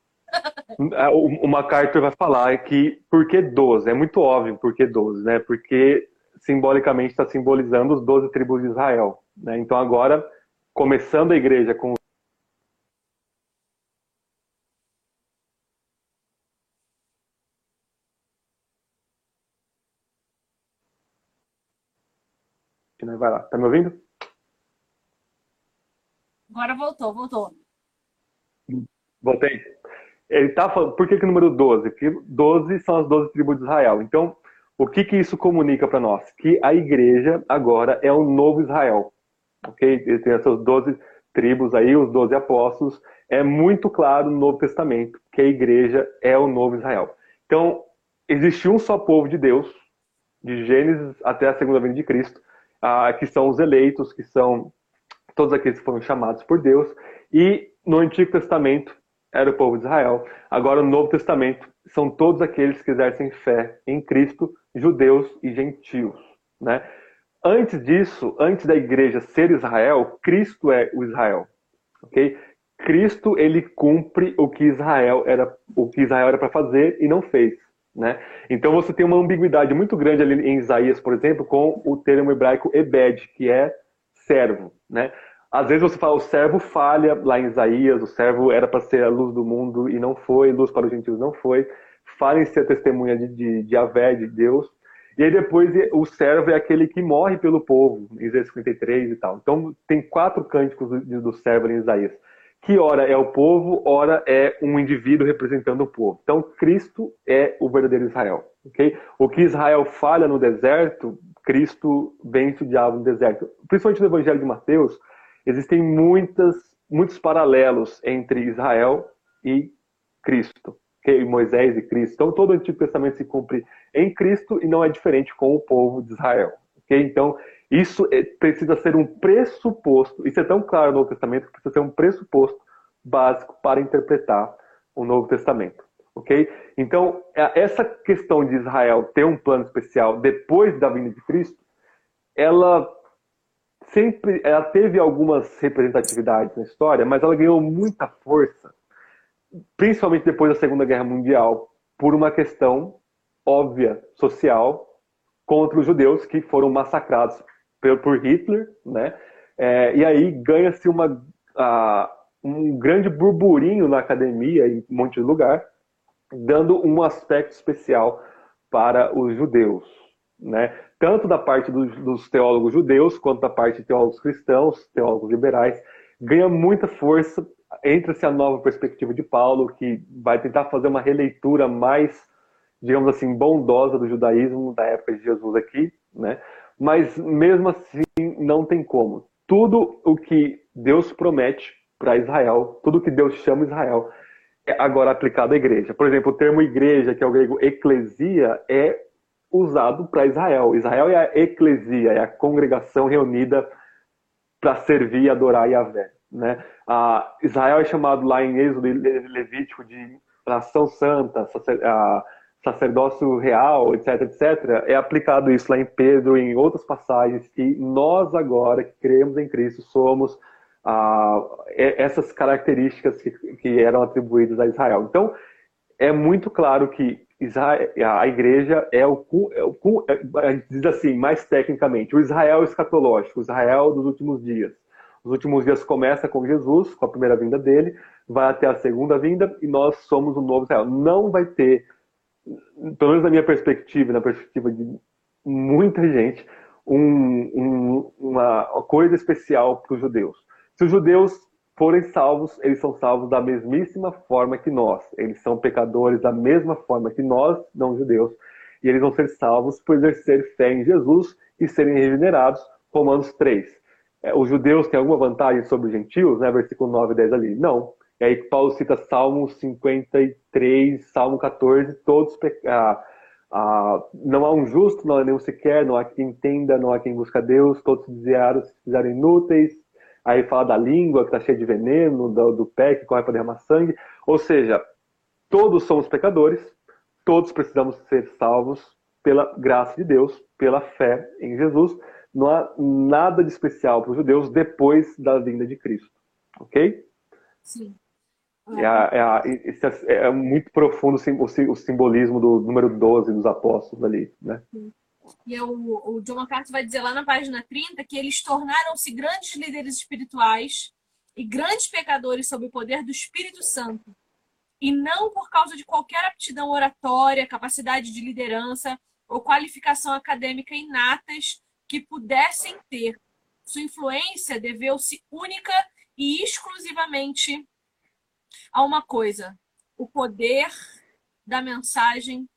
Ah, o MacArthur vai falar que por que 12? É muito óbvio por que 12, né? Porque simbolicamente está simbolizando os 12 tribos de Israel. Né? Então agora, começando a igreja com Vai lá. Tá me ouvindo? Agora voltou, voltou. Voltei. Ele tá falando, por que, que o número 12? Porque 12 são as 12 tribos de Israel. Então, o que, que isso comunica para nós? Que a igreja agora é o novo Israel. Ok? Ele tem essas 12 tribos aí, os 12 apóstolos. É muito claro no Novo Testamento que a igreja é o novo Israel. Então, existe um só povo de Deus, de Gênesis até a segunda vinda de Cristo ah, que são os eleitos, que são todos aqueles que foram chamados por Deus. E no Antigo Testamento, era o povo de Israel. Agora, o Novo Testamento são todos aqueles que exercem fé em Cristo, judeus e gentios. Né? Antes disso, antes da igreja ser Israel, Cristo é o Israel. ok? Cristo ele cumpre o que Israel era o que Israel era para fazer e não fez. Né? Então você tem uma ambiguidade muito grande ali em Isaías, por exemplo, com o termo hebraico ebed, que é servo. Né? Às vezes você fala, o servo falha lá em Isaías, o servo era para ser a luz do mundo e não foi, luz para os gentios não foi, falha em ser testemunha de, de, de Avé, de Deus. E aí depois o servo é aquele que morre pelo povo, em Isaías 53 e tal. Então tem quatro cânticos do, do servo em Isaías que ora é o povo, ora é um indivíduo representando o povo. Então, Cristo é o verdadeiro Israel. Okay? O que Israel falha no deserto, Cristo vence o diabo no deserto. Principalmente no Evangelho de Mateus, existem muitas, muitos paralelos entre Israel e Cristo. Moisés e Cristo. Então, todo o Antigo Testamento se cumpre em Cristo e não é diferente com o povo de Israel. Okay? Então, isso é, precisa ser um pressuposto, isso é tão claro no Novo Testamento que precisa ser um pressuposto básico para interpretar o Novo Testamento. Ok? Então, é, essa questão de Israel ter um plano especial depois da vinda de Cristo, ela sempre ela teve algumas representatividades na história, mas ela ganhou muita força, principalmente depois da Segunda Guerra Mundial, por uma questão óbvia social contra os judeus que foram massacrados por Hitler, né? É, e aí ganha-se uma um grande burburinho na academia em um monte de lugar, dando um aspecto especial para os judeus, né? Tanto da parte dos, dos teólogos judeus quanto da parte de teólogos cristãos, teólogos liberais, ganha muita força entra-se a nova perspectiva de Paulo, que vai tentar fazer uma releitura mais, digamos assim, bondosa do judaísmo da época de Jesus aqui, né? mas mesmo assim não tem como. Tudo o que Deus promete para Israel, tudo o que Deus chama Israel, é agora aplicado à igreja. Por exemplo, o termo igreja, que é o grego eclesia, é usado para Israel. Israel é a eclesia, é a congregação reunida para servir e adorar Yahvé. Né? Israel é chamado lá em Êxodo Levítico de nação santa, sacerdócio real, etc, etc, é aplicado isso lá em Pedro, em outras passagens, que nós agora que cremos em Cristo somos essas características que, que, eram atribuídas a Israel. Então, é muito claro que a igreja é o, é o é, diz assim, mais tecnicamente, o Israel escatológico, o Israel dos últimos dias. Os últimos dias começa com Jesus, com a primeira vinda dele, vai até a segunda vinda e nós somos o novo Israel. Não vai ter pelo menos na minha perspectiva, na perspectiva de muita gente, um, um, uma coisa especial para os judeus. Se os judeus forem salvos, eles são salvos da mesmíssima forma que nós. Eles são pecadores da mesma forma que nós, não judeus. E eles vão ser salvos por exercer fé em Jesus e serem regenerados. Romanos 3. É, os judeus têm alguma vantagem sobre os gentios, né? Versículo 9 e 10 ali. Não. E aí Paulo cita Salmo 53, Salmo 14, todos ah, ah, não há um justo, não há nenhum sequer, não há quem entenda, não há quem busca Deus, todos se desviaram, se fizeram inúteis. Aí fala da língua que está cheia de veneno, do, do pé que corre para derramar sangue. Ou seja, todos somos pecadores, todos precisamos ser salvos pela graça de Deus, pela fé em Jesus. Não há nada de especial para os judeus depois da vinda de Cristo. Ok? Sim. É, é, é, é, muito profundo o, simbolismo do número 12 dos apóstolos ali, né? E é o, o John MacArthur vai dizer lá na página 30 que eles tornaram-se grandes líderes espirituais e grandes pecadores sob o poder do Espírito Santo. E não por causa de qualquer aptidão oratória, capacidade de liderança ou qualificação acadêmica inatas que pudessem ter. Sua influência deveu-se única e exclusivamente a uma coisa: o poder da mensagem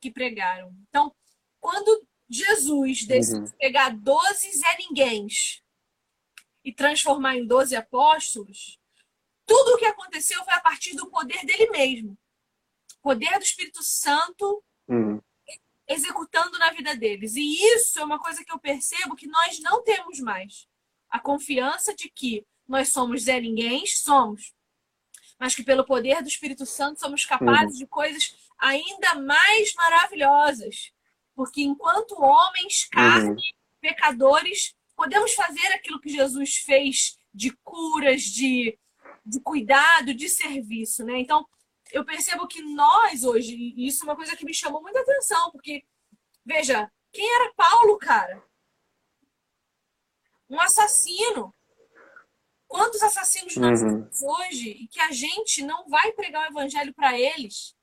que pregaram. Então, quando Jesus decidiu uhum. pegar 12 Zé Ninguéms e transformar em 12 apóstolos, tudo o que aconteceu foi a partir do poder dele mesmo. Poder do Espírito Santo uhum. Executando na vida deles. E isso é uma coisa que eu percebo que nós não temos mais. A confiança de que nós somos Zé Ninguém, somos mas que pelo poder do Espírito Santo somos capazes uhum. de coisas ainda mais maravilhosas. Porque enquanto homens, carne, uhum. pecadores, podemos fazer aquilo que Jesus fez de curas, de, de cuidado, de serviço, né? Então, eu percebo que nós hoje, e isso é uma coisa que me chamou muita atenção, porque, veja, quem era Paulo, cara? Um assassino. Quantos assassinos nós uhum. temos hoje e que a gente não vai pregar o evangelho para eles?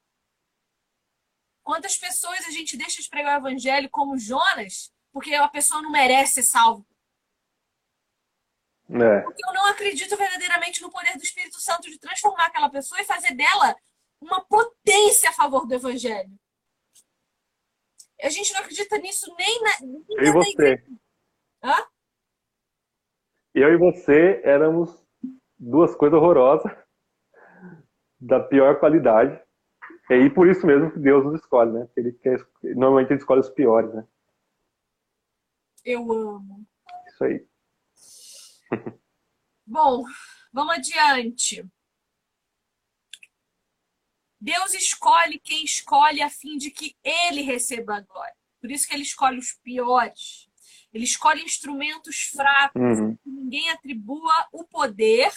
Quantas pessoas a gente deixa de pregar o evangelho como Jonas, porque a pessoa não merece ser salvo? É. Porque eu não acredito verdadeiramente no poder do Espírito Santo de transformar aquela pessoa e fazer dela uma potência a favor do evangelho. A gente não acredita nisso nem na. Nem eu e você. Hã? Eu e você éramos duas coisas horrorosas, da pior qualidade. E por isso mesmo que Deus nos escolhe, né? Ele quer, normalmente ele escolhe os piores, né? Eu amo. Isso aí. Bom, vamos adiante. Deus escolhe quem escolhe a fim de que ele receba a glória. Por isso que ele escolhe os piores. Ele escolhe instrumentos fracos, uhum. ninguém atribua o poder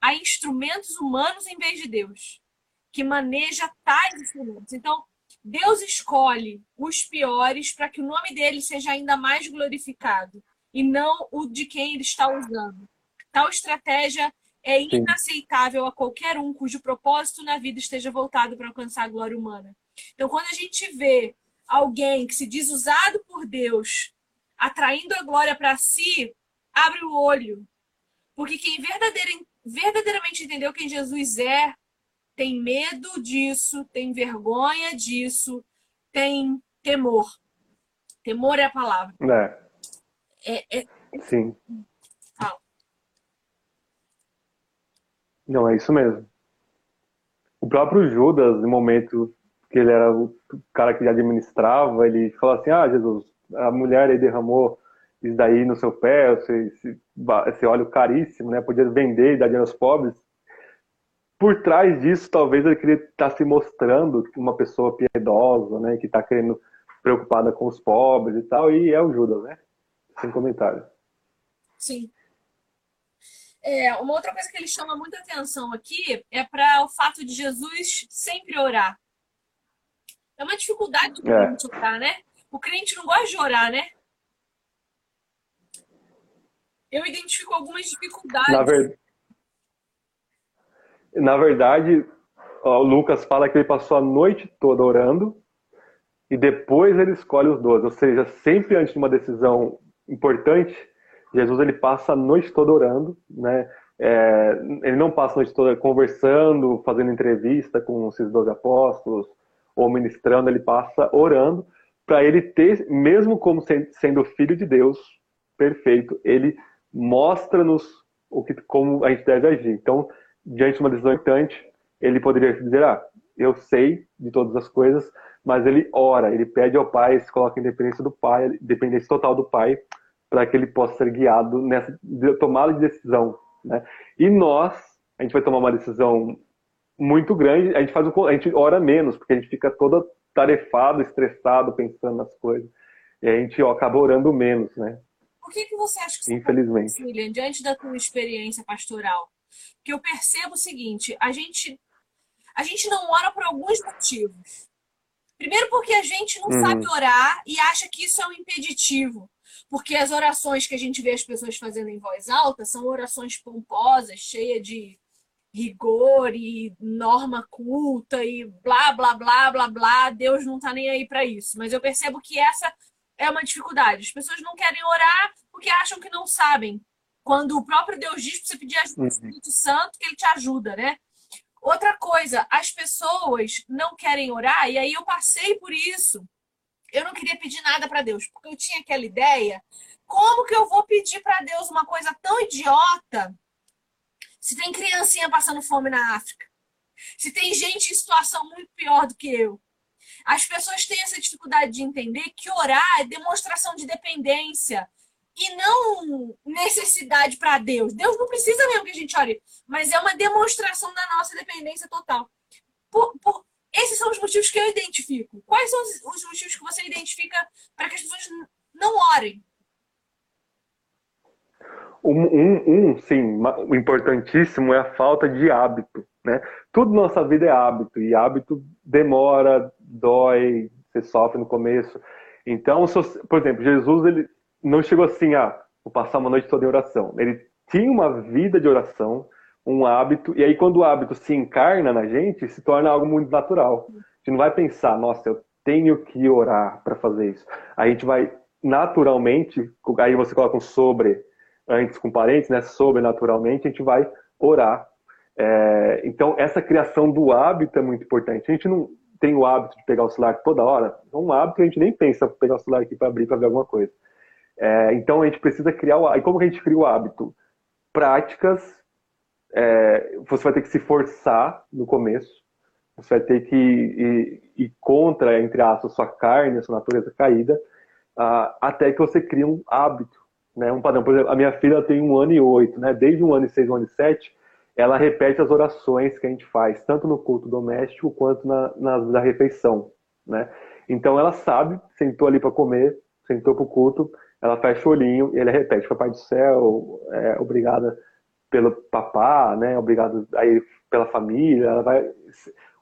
a instrumentos humanos em vez de Deus, que maneja tais instrumentos. Então, Deus escolhe os piores para que o nome dele seja ainda mais glorificado e não o de quem ele está usando. Tal estratégia é inaceitável a qualquer um cujo propósito na vida esteja voltado para alcançar a glória humana. Então, quando a gente vê alguém que se diz usado por Deus atraindo a glória para si, abre o olho. Porque quem verdadeiramente entendeu quem Jesus é, tem medo disso, tem vergonha disso, tem temor. Temor é a palavra. É. É, é... Sim. Não, é isso mesmo. O próprio Judas, no momento que ele era o cara que administrava, ele falou assim: Ah, Jesus, a mulher aí derramou isso daí no seu pé, esse, esse, esse óleo caríssimo, né? Podia vender e dar dinheiro aos pobres. Por trás disso, talvez ele queria estar se mostrando uma pessoa piedosa, né? Que está querendo preocupada com os pobres e tal, e é o Judas, né? Sem comentário. Sim. É, uma outra coisa que ele chama muita atenção aqui é para o fato de Jesus sempre orar. É uma dificuldade do é. crente orar, né? O crente não gosta de orar, né? Eu identifico algumas dificuldades. Na, ver... Na verdade, o Lucas fala que ele passou a noite toda orando e depois ele escolhe os doze. Ou seja, sempre antes de uma decisão importante, Jesus ele passa a noite toda orando, né? É, ele não passa a noite toda conversando, fazendo entrevista com esses doze apóstolos ou ministrando, ele passa orando para ele ter, mesmo como sendo filho de Deus perfeito, ele mostra-nos o que, como a gente deve agir. Então, diante de uma decisão importante, ele poderia dizer: Ah, eu sei de todas as coisas, mas ele ora, ele pede ao Pai, se coloca em dependência do Pai, dependência total do Pai, para que ele possa ser guiado nessa tomada de decisão. Né? E nós, a gente vai tomar uma decisão muito grande, a gente faz o, a gente ora menos, porque a gente fica todo tarefado, estressado, pensando nas coisas. E a gente ó, acaba orando menos, né? Por que, que você acha que você Infelizmente. William, diante da tua experiência pastoral? Que eu percebo o seguinte, a gente a gente não ora por alguns motivos. Primeiro porque a gente não uhum. sabe orar e acha que isso é um impeditivo. Porque as orações que a gente vê as pessoas fazendo em voz alta são orações pomposas, cheias de rigor e norma culta e blá, blá, blá, blá, blá. Deus não tá nem aí para isso. Mas eu percebo que essa é uma dificuldade. As pessoas não querem orar porque acham que não sabem. Quando o próprio Deus diz para você pedir ajuda do uhum. Espírito Santo, que ele te ajuda, né? Outra coisa, as pessoas não querem orar, e aí eu passei por isso eu não queria pedir nada para Deus, porque eu tinha aquela ideia. Como que eu vou pedir para Deus uma coisa tão idiota se tem criancinha passando fome na África? Se tem gente em situação muito pior do que eu? As pessoas têm essa dificuldade de entender que orar é demonstração de dependência. e não necessidade para Deus. Deus não precisa mesmo que a gente ore, mas é uma demonstração da nossa dependência total. Por, por, esses são os motivos que eu identifico. Quais são os, os motivos que você identifica para que as pessoas não orem? Um, um, um, sim, o importantíssimo é a falta de hábito. Né? Tudo nossa vida é hábito, e hábito demora, dói, você sofre no começo. Então, por exemplo, Jesus ele não chegou assim, ah, vou passar uma noite toda em oração. Ele tinha uma vida de oração, um hábito, e aí quando o hábito se encarna na gente, se torna algo muito natural. A gente não vai pensar, nossa, eu tenho que orar para fazer isso. A gente vai naturalmente, aí você coloca um sobre antes com parentes, né? Sobrenaturalmente, a gente vai orar. É, então, essa criação do hábito é muito importante. A gente não tem o hábito de pegar o celular toda hora, é um hábito que a gente nem pensa pegar o celular aqui para abrir para ver alguma coisa. É, então, a gente precisa criar o hábito. E como que a gente cria o hábito? Práticas, é, você vai ter que se forçar no começo, você vai ter que ir, ir contra, entre aspas, sua carne, a sua natureza caída, uh, até que você crie um hábito né, um padrão. Por exemplo, a minha filha tem um ano e oito, né? Desde um ano e seis, um ano e sete, ela repete as orações que a gente faz, tanto no culto doméstico quanto na, na, na refeição, né? Então ela sabe, sentou ali para comer, sentou para o culto, ela fecha o olhinho e ela repete: Papai do céu, é, obrigada pelo papá, né? Obrigado aí pela família. Ela vai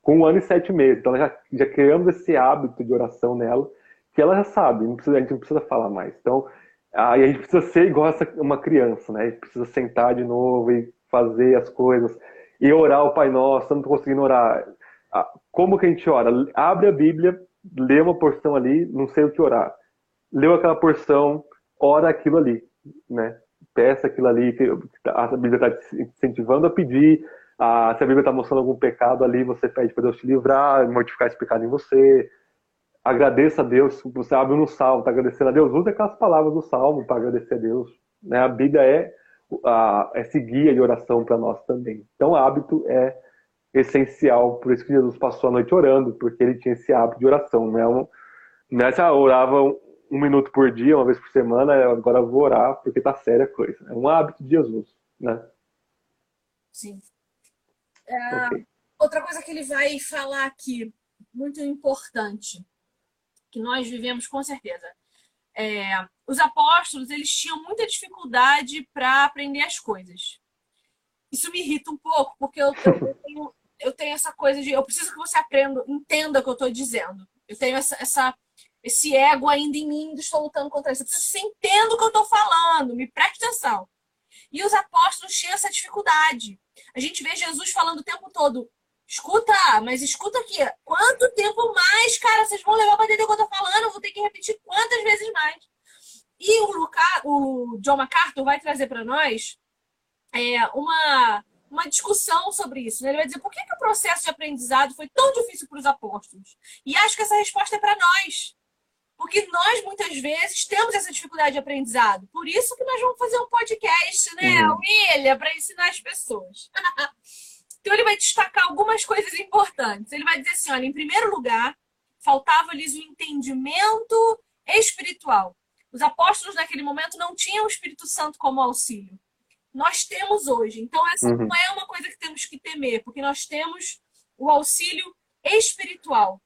com um ano e sete meses. Então já, já criamos esse hábito de oração nela que ela já sabe. Precisa, a gente não precisa falar mais. Então Aí a gente precisa ser igual essa, uma criança, né? A gente precisa sentar de novo e fazer as coisas. E orar o Pai Nosso, não estou conseguindo orar. Como que a gente ora? Abre a Bíblia, lê uma porção ali, não sei o que orar. Leu aquela porção, ora aquilo ali, né? Peça aquilo ali que a Bíblia está te incentivando a pedir. Ah, se a Bíblia está mostrando algum pecado ali, você pede para Deus te livrar, mortificar esse pecado em você agradeça a Deus. Você abre no salmo, está agradecendo a Deus, usa aquelas palavras do salmo para agradecer a Deus. Né? A Bíblia é a, esse guia de oração para nós também. Então, hábito é essencial. Por isso que Jesus passou a noite orando, porque ele tinha esse hábito de oração. Não é um, é orava um, minuto por dia, uma vez por semana, agora eu vou orar porque tá séria a coisa. É um hábito de Jesus, né? Sim. É, okay. Outra coisa que ele vai falar aqui, muito importante que nós vivemos com certeza. É, os apóstolos eles tinham muita dificuldade para aprender as coisas. Isso me irrita um pouco, porque eu, eu, [LAUGHS] tenho, eu tenho essa coisa de eu preciso que você aprenda, entenda o que eu estou dizendo. Eu tenho essa, essa, esse ego ainda em mim, estou lutando contra isso. Eu preciso que você entenda o que eu estou falando, me preste atenção. E os apóstolos tinham essa dificuldade. A gente vê Jesus falando o tempo todo: Escuta, mas escuta aqui. Quanto tempo mais, cara, vocês vão levar pra entender o que eu tô falando? Eu vou ter que repetir quantas vezes mais. E o, Luca, o John MacArthur vai trazer para nós é, uma, uma discussão sobre isso. Né? Ele vai dizer por que, que o processo de aprendizado foi tão difícil para os apóstolos. E acho que essa resposta é para nós. Porque nós, muitas vezes, temos essa dificuldade de aprendizado. Por isso que nós vamos fazer um podcast, né, uhum. William, para ensinar as pessoas. [LAUGHS] Então ele vai destacar algumas coisas importantes. Ele vai dizer assim: olha, em primeiro lugar, faltava-lhes o entendimento espiritual. Os apóstolos naquele momento não tinham o Espírito Santo como auxílio. Nós temos hoje. Então, essa uhum. não é uma coisa que temos que temer, porque nós temos o auxílio espiritual.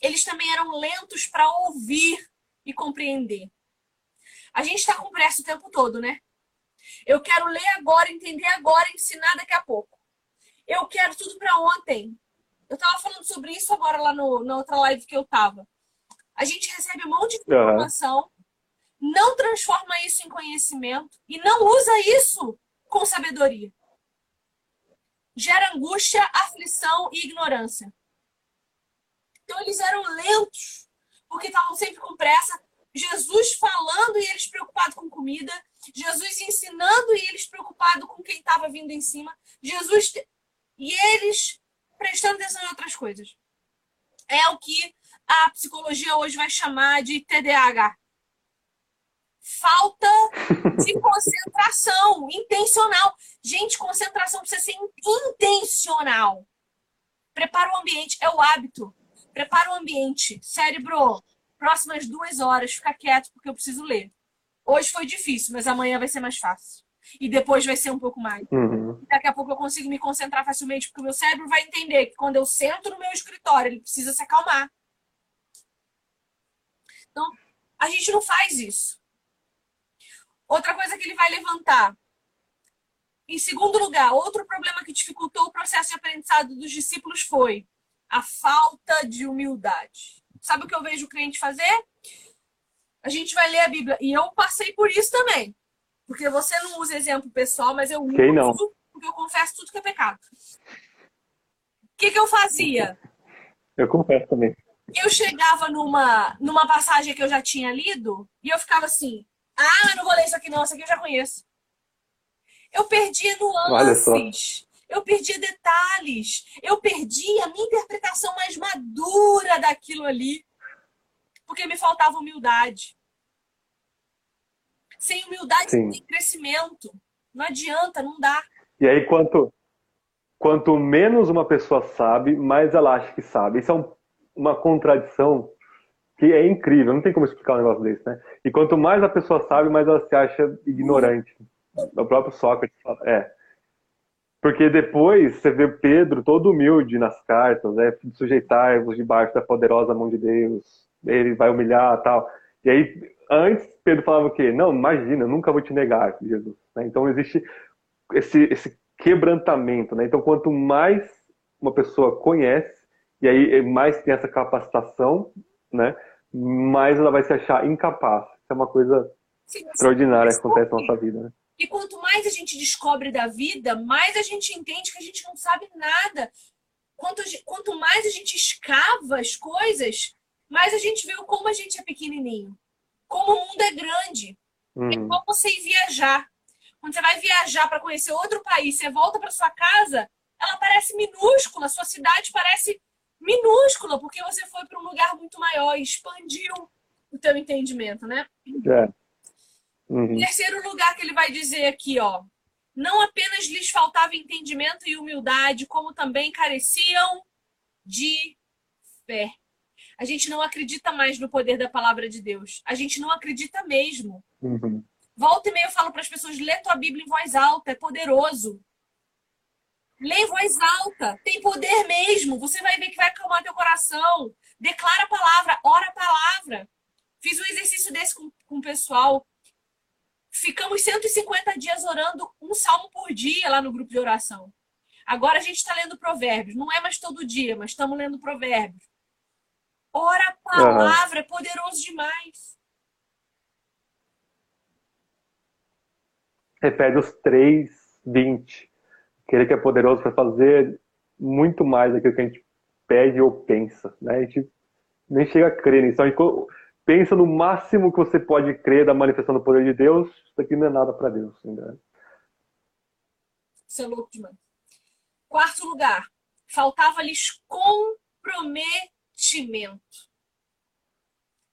Eles também eram lentos para ouvir e compreender. A gente está com pressa o tempo todo, né? Eu quero ler agora, entender agora, ensinar daqui a pouco. Eu quero tudo para ontem. Eu tava falando sobre isso agora lá no, na outra live que eu tava. A gente recebe um monte de informação, uhum. não transforma isso em conhecimento e não usa isso com sabedoria. Gera angústia, aflição e ignorância. Então eles eram lentos, porque estavam sempre com pressa. Jesus falando e eles preocupados com comida. Jesus ensinando e eles preocupados com quem estava vindo em cima. Jesus e eles prestando atenção em outras coisas. É o que a psicologia hoje vai chamar de TDAH. Falta de [LAUGHS] concentração intencional. Gente, concentração precisa ser intencional. Prepara o ambiente, é o hábito. Prepara o ambiente. Cérebro, próximas duas horas, fica quieto porque eu preciso ler. Hoje foi difícil, mas amanhã vai ser mais fácil. E depois vai ser um pouco mais. Uhum. Daqui a pouco eu consigo me concentrar facilmente, porque o meu cérebro vai entender que quando eu sento no meu escritório, ele precisa se acalmar. Então, a gente não faz isso. Outra coisa que ele vai levantar. Em segundo lugar, outro problema que dificultou o processo de aprendizado dos discípulos foi a falta de humildade. Sabe o que eu vejo o cliente fazer? A gente vai ler a Bíblia. E eu passei por isso também. Porque você não usa exemplo pessoal, mas eu Quem não? uso porque eu confesso tudo que é pecado. O que, que eu fazia? Eu confesso também. Eu chegava numa, numa passagem que eu já tinha lido e eu ficava assim: ah, não vou ler isso aqui não, isso aqui eu já conheço. Eu só. nuances, eu perdia detalhes, eu perdia a minha interpretação mais madura daquilo ali, porque me faltava humildade. Sem humildade Sim. não tem crescimento. Não adianta, não dá. E aí, quanto, quanto menos uma pessoa sabe, mais ela acha que sabe. Isso é um- uma contradição que é incrível. Não tem como explicar um negócio desse, né? E quanto mais a pessoa sabe, mais ela se acha ignorante. O próprio Sócrates fala. É. Porque depois você vê Pedro todo humilde nas cartas, né? Sujeitar-vos debaixo da poderosa mão de Deus. Ele vai humilhar tal. E aí, antes, Pedro falava o quê? Não, imagina, nunca vou te negar, Jesus. né? Então existe esse, esse quebrantamento, né? Então, quanto mais uma pessoa conhece, e aí mais tem essa capacitação, né? Mais ela vai se achar incapaz. Isso é uma coisa Sim, extraordinária que acontece na nossa vida, né? E quanto mais a gente descobre da vida, mais a gente entende que a gente não sabe nada. Quanto, quanto mais a gente escava as coisas, mais a gente vê como a gente é pequenininho. Como o mundo é grande. É Uhum. igual você ir viajar. Quando você vai viajar para conhecer outro país, você volta para sua casa, ela parece minúscula, sua cidade parece minúscula, porque você foi para um lugar muito maior e expandiu o teu entendimento, né? É. Uhum. Terceiro lugar que ele vai dizer aqui, ó. Não apenas lhes faltava entendimento e humildade, como também careciam de fé. A gente não acredita mais no poder da palavra de Deus. A gente não acredita mesmo. Uhum. Volta e meia eu falo para as pessoas: lê tua Bíblia em voz alta, é poderoso. Lê em voz alta, tem poder mesmo. Você vai ver que vai acalmar teu coração. Declara a palavra, ora a palavra. Fiz um exercício desse com, com o pessoal. Ficamos 150 dias orando um salmo por dia lá no grupo de oração. Agora a gente está lendo provérbios. Não é mais todo dia, mas estamos lendo provérbios. Ora a palavra, é poderoso demais. Repete os três, 20. Aquele que é poderoso para fazer muito mais daquilo que a gente pede ou pensa. Né? A gente nem chega a crer nisso. A gente pensa no máximo que você pode crer da manifestação do poder de Deus. Isso aqui não é nada para Deus. Ainda. Isso é louco demais. Quarto lugar, faltava-lhes comprometimento.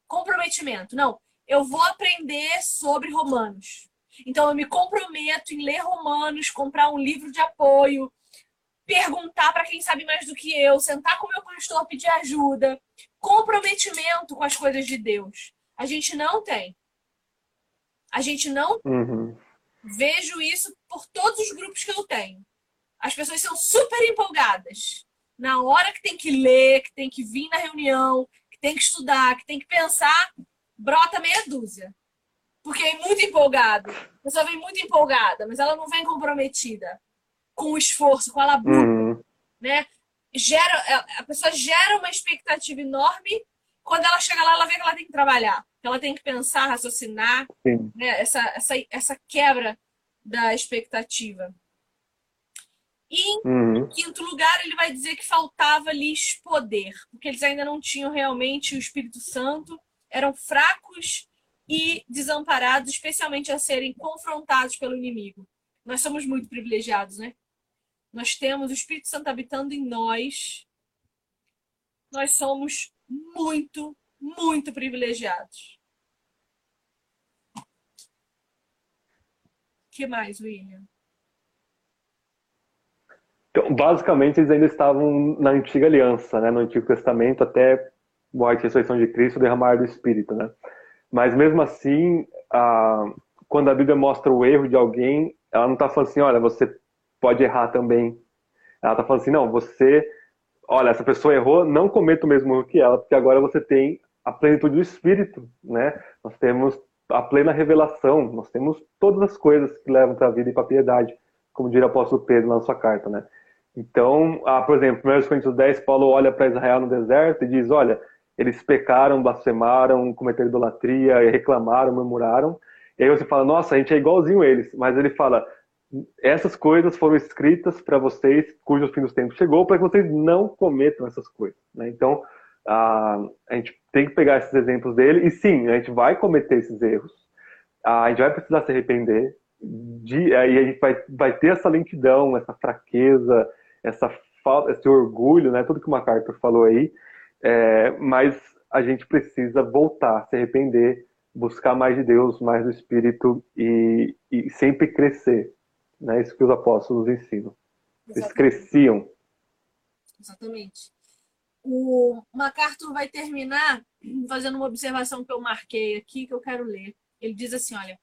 Comprometimento. Não, eu vou aprender sobre Romanos. Então eu me comprometo em ler Romanos, comprar um livro de apoio, perguntar para quem sabe mais do que eu, sentar com meu pastor, pedir ajuda. Comprometimento com as coisas de Deus. A gente não tem. A gente não Uhum. vejo isso por todos os grupos que eu tenho. As pessoas são super empolgadas. Na hora que tem que ler, que tem que vir na reunião, que tem que estudar, que tem que pensar, brota meia dúzia. Porque é muito empolgado. A pessoa vem muito empolgada, mas ela não vem comprometida com o esforço, com a labuta, Uhum. né? Gera, a pessoa gera uma expectativa enorme. Quando ela chega lá, ela vê que ela tem que trabalhar, que ela tem que pensar, raciocinar, né? essa, essa, essa quebra da expectativa. E em Uhum. quinto lugar, ele vai dizer que faltava-lhes poder, porque eles ainda não tinham realmente o Espírito Santo, eram fracos e desamparados, especialmente a serem confrontados pelo inimigo. Nós somos muito privilegiados, né? Nós temos o Espírito Santo habitando em nós. Nós somos muito, muito privilegiados. O que mais, William? Então, basicamente, eles ainda estavam na antiga aliança, né? no Antigo Testamento, até morte e ressurreição de Cristo, derramar do Espírito, né? Mas mesmo assim, a, quando a Bíblia mostra o erro de alguém, ela não está falando assim, olha, você pode errar também. Ela está falando assim, não, você, olha, essa pessoa errou, não cometa o mesmo erro que ela, porque agora você tem a plenitude do Espírito, né? Nós temos a plena revelação, nós temos todas as coisas que levam para a vida e para a piedade, como diria o apóstolo Pedro na sua carta, né? Então, ah, por exemplo, 1 Coríntios 10, Paulo olha para Israel no deserto e diz, olha, eles pecaram, blasfemaram, cometeram idolatria, reclamaram, murmuraram. E aí você fala, nossa, a gente é igualzinho eles. Mas ele fala, essas coisas foram escritas para vocês, cujo fim dos tempos chegou, para que vocês não cometam essas coisas. Né? Então, a, a gente tem que pegar esses exemplos dele, e sim, a gente vai cometer esses erros, a gente vai precisar se arrepender, de, aí a gente vai, vai ter essa lentidão, essa fraqueza, essa falta, esse orgulho, né? tudo que o MacArthur falou aí, é, mas a gente precisa voltar, se arrepender, buscar mais de Deus, mais do Espírito e, e sempre crescer. Né? Isso que os apóstolos ensinam. Exatamente. Eles cresciam. Exatamente. O MacArthur vai terminar fazendo uma observação que eu marquei aqui, que eu quero ler. Ele diz assim: olha,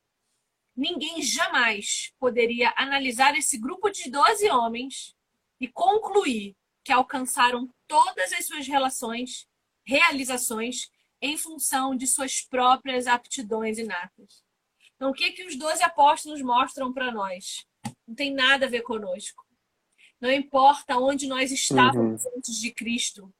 ninguém jamais poderia analisar esse grupo de 12 homens e concluir que alcançaram todas as suas relações, realizações em função de suas próprias aptidões inatas. Então, o que que os 12 apóstolos mostram para nós? Não tem nada a ver conosco. Não importa onde nós estávamos uhum. antes de Cristo.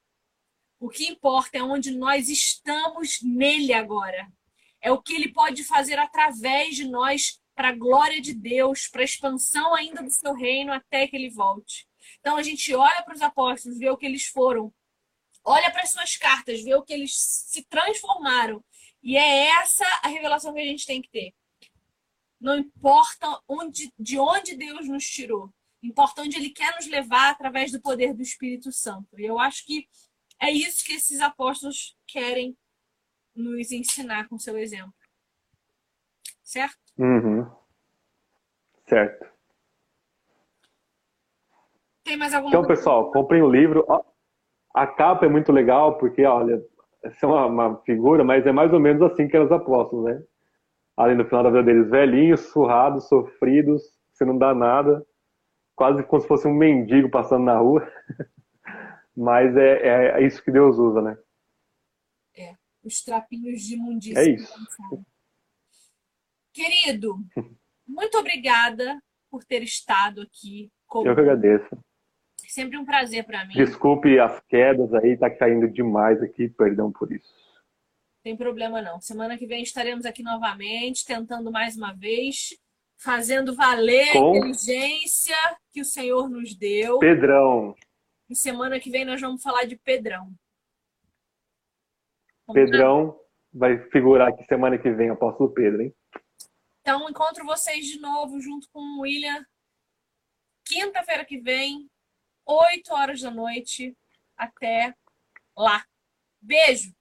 O que importa é onde nós estamos nele agora. É o que ele pode fazer através de nós para a glória de Deus, para a expansão ainda do seu reino até que ele volte. Então a gente olha para os apóstolos, vê o que eles foram, olha para as suas cartas, vê o que eles se transformaram. E é essa a revelação que a gente tem que ter. Não importa onde, de onde Deus nos tirou, importa onde Ele quer nos levar através do poder do Espírito Santo. E eu acho que é isso que esses apóstolos querem nos ensinar com seu exemplo. Certo? Uhum. Certo. Tem mais alguma Então, pessoal, comprem o livro. A capa é muito legal, porque, olha, essa é uma, uma, figura, mas é mais ou menos assim que eram os apóstolos, né? Ali no final da vida deles, velhinhos, surrados, sofridos, você não dá nada, quase como se fosse um mendigo passando na rua. [LAUGHS] Mas é, é, é, isso que Deus usa, né? É, os trapinhos de imundícia. É isso. Querido, [LAUGHS] muito obrigada por ter estado aqui comigo. Eu que agradeço. Sempre um prazer para mim. Desculpe as quedas aí, tá caindo demais aqui, perdão por isso. Tem problema não. Semana que vem estaremos aqui novamente, tentando mais uma vez, fazendo valer Com... a inteligência que o Senhor nos deu. Pedrão. E semana que vem nós vamos falar de Pedrão. Pedrão vai figurar aqui semana que vem, apóstolo Pedro, hein? Então, encontro vocês de novo junto com o William quinta-feira que vem, 8 horas da noite. Até lá. Beijo.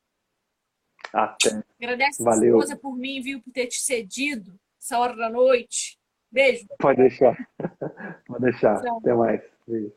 Até. Agradece a esposa por mim, viu, por ter te cedido essa hora da noite. Beijo. Pode deixar. [LAUGHS] Pode deixar. Tchau. Até mais. Beijo.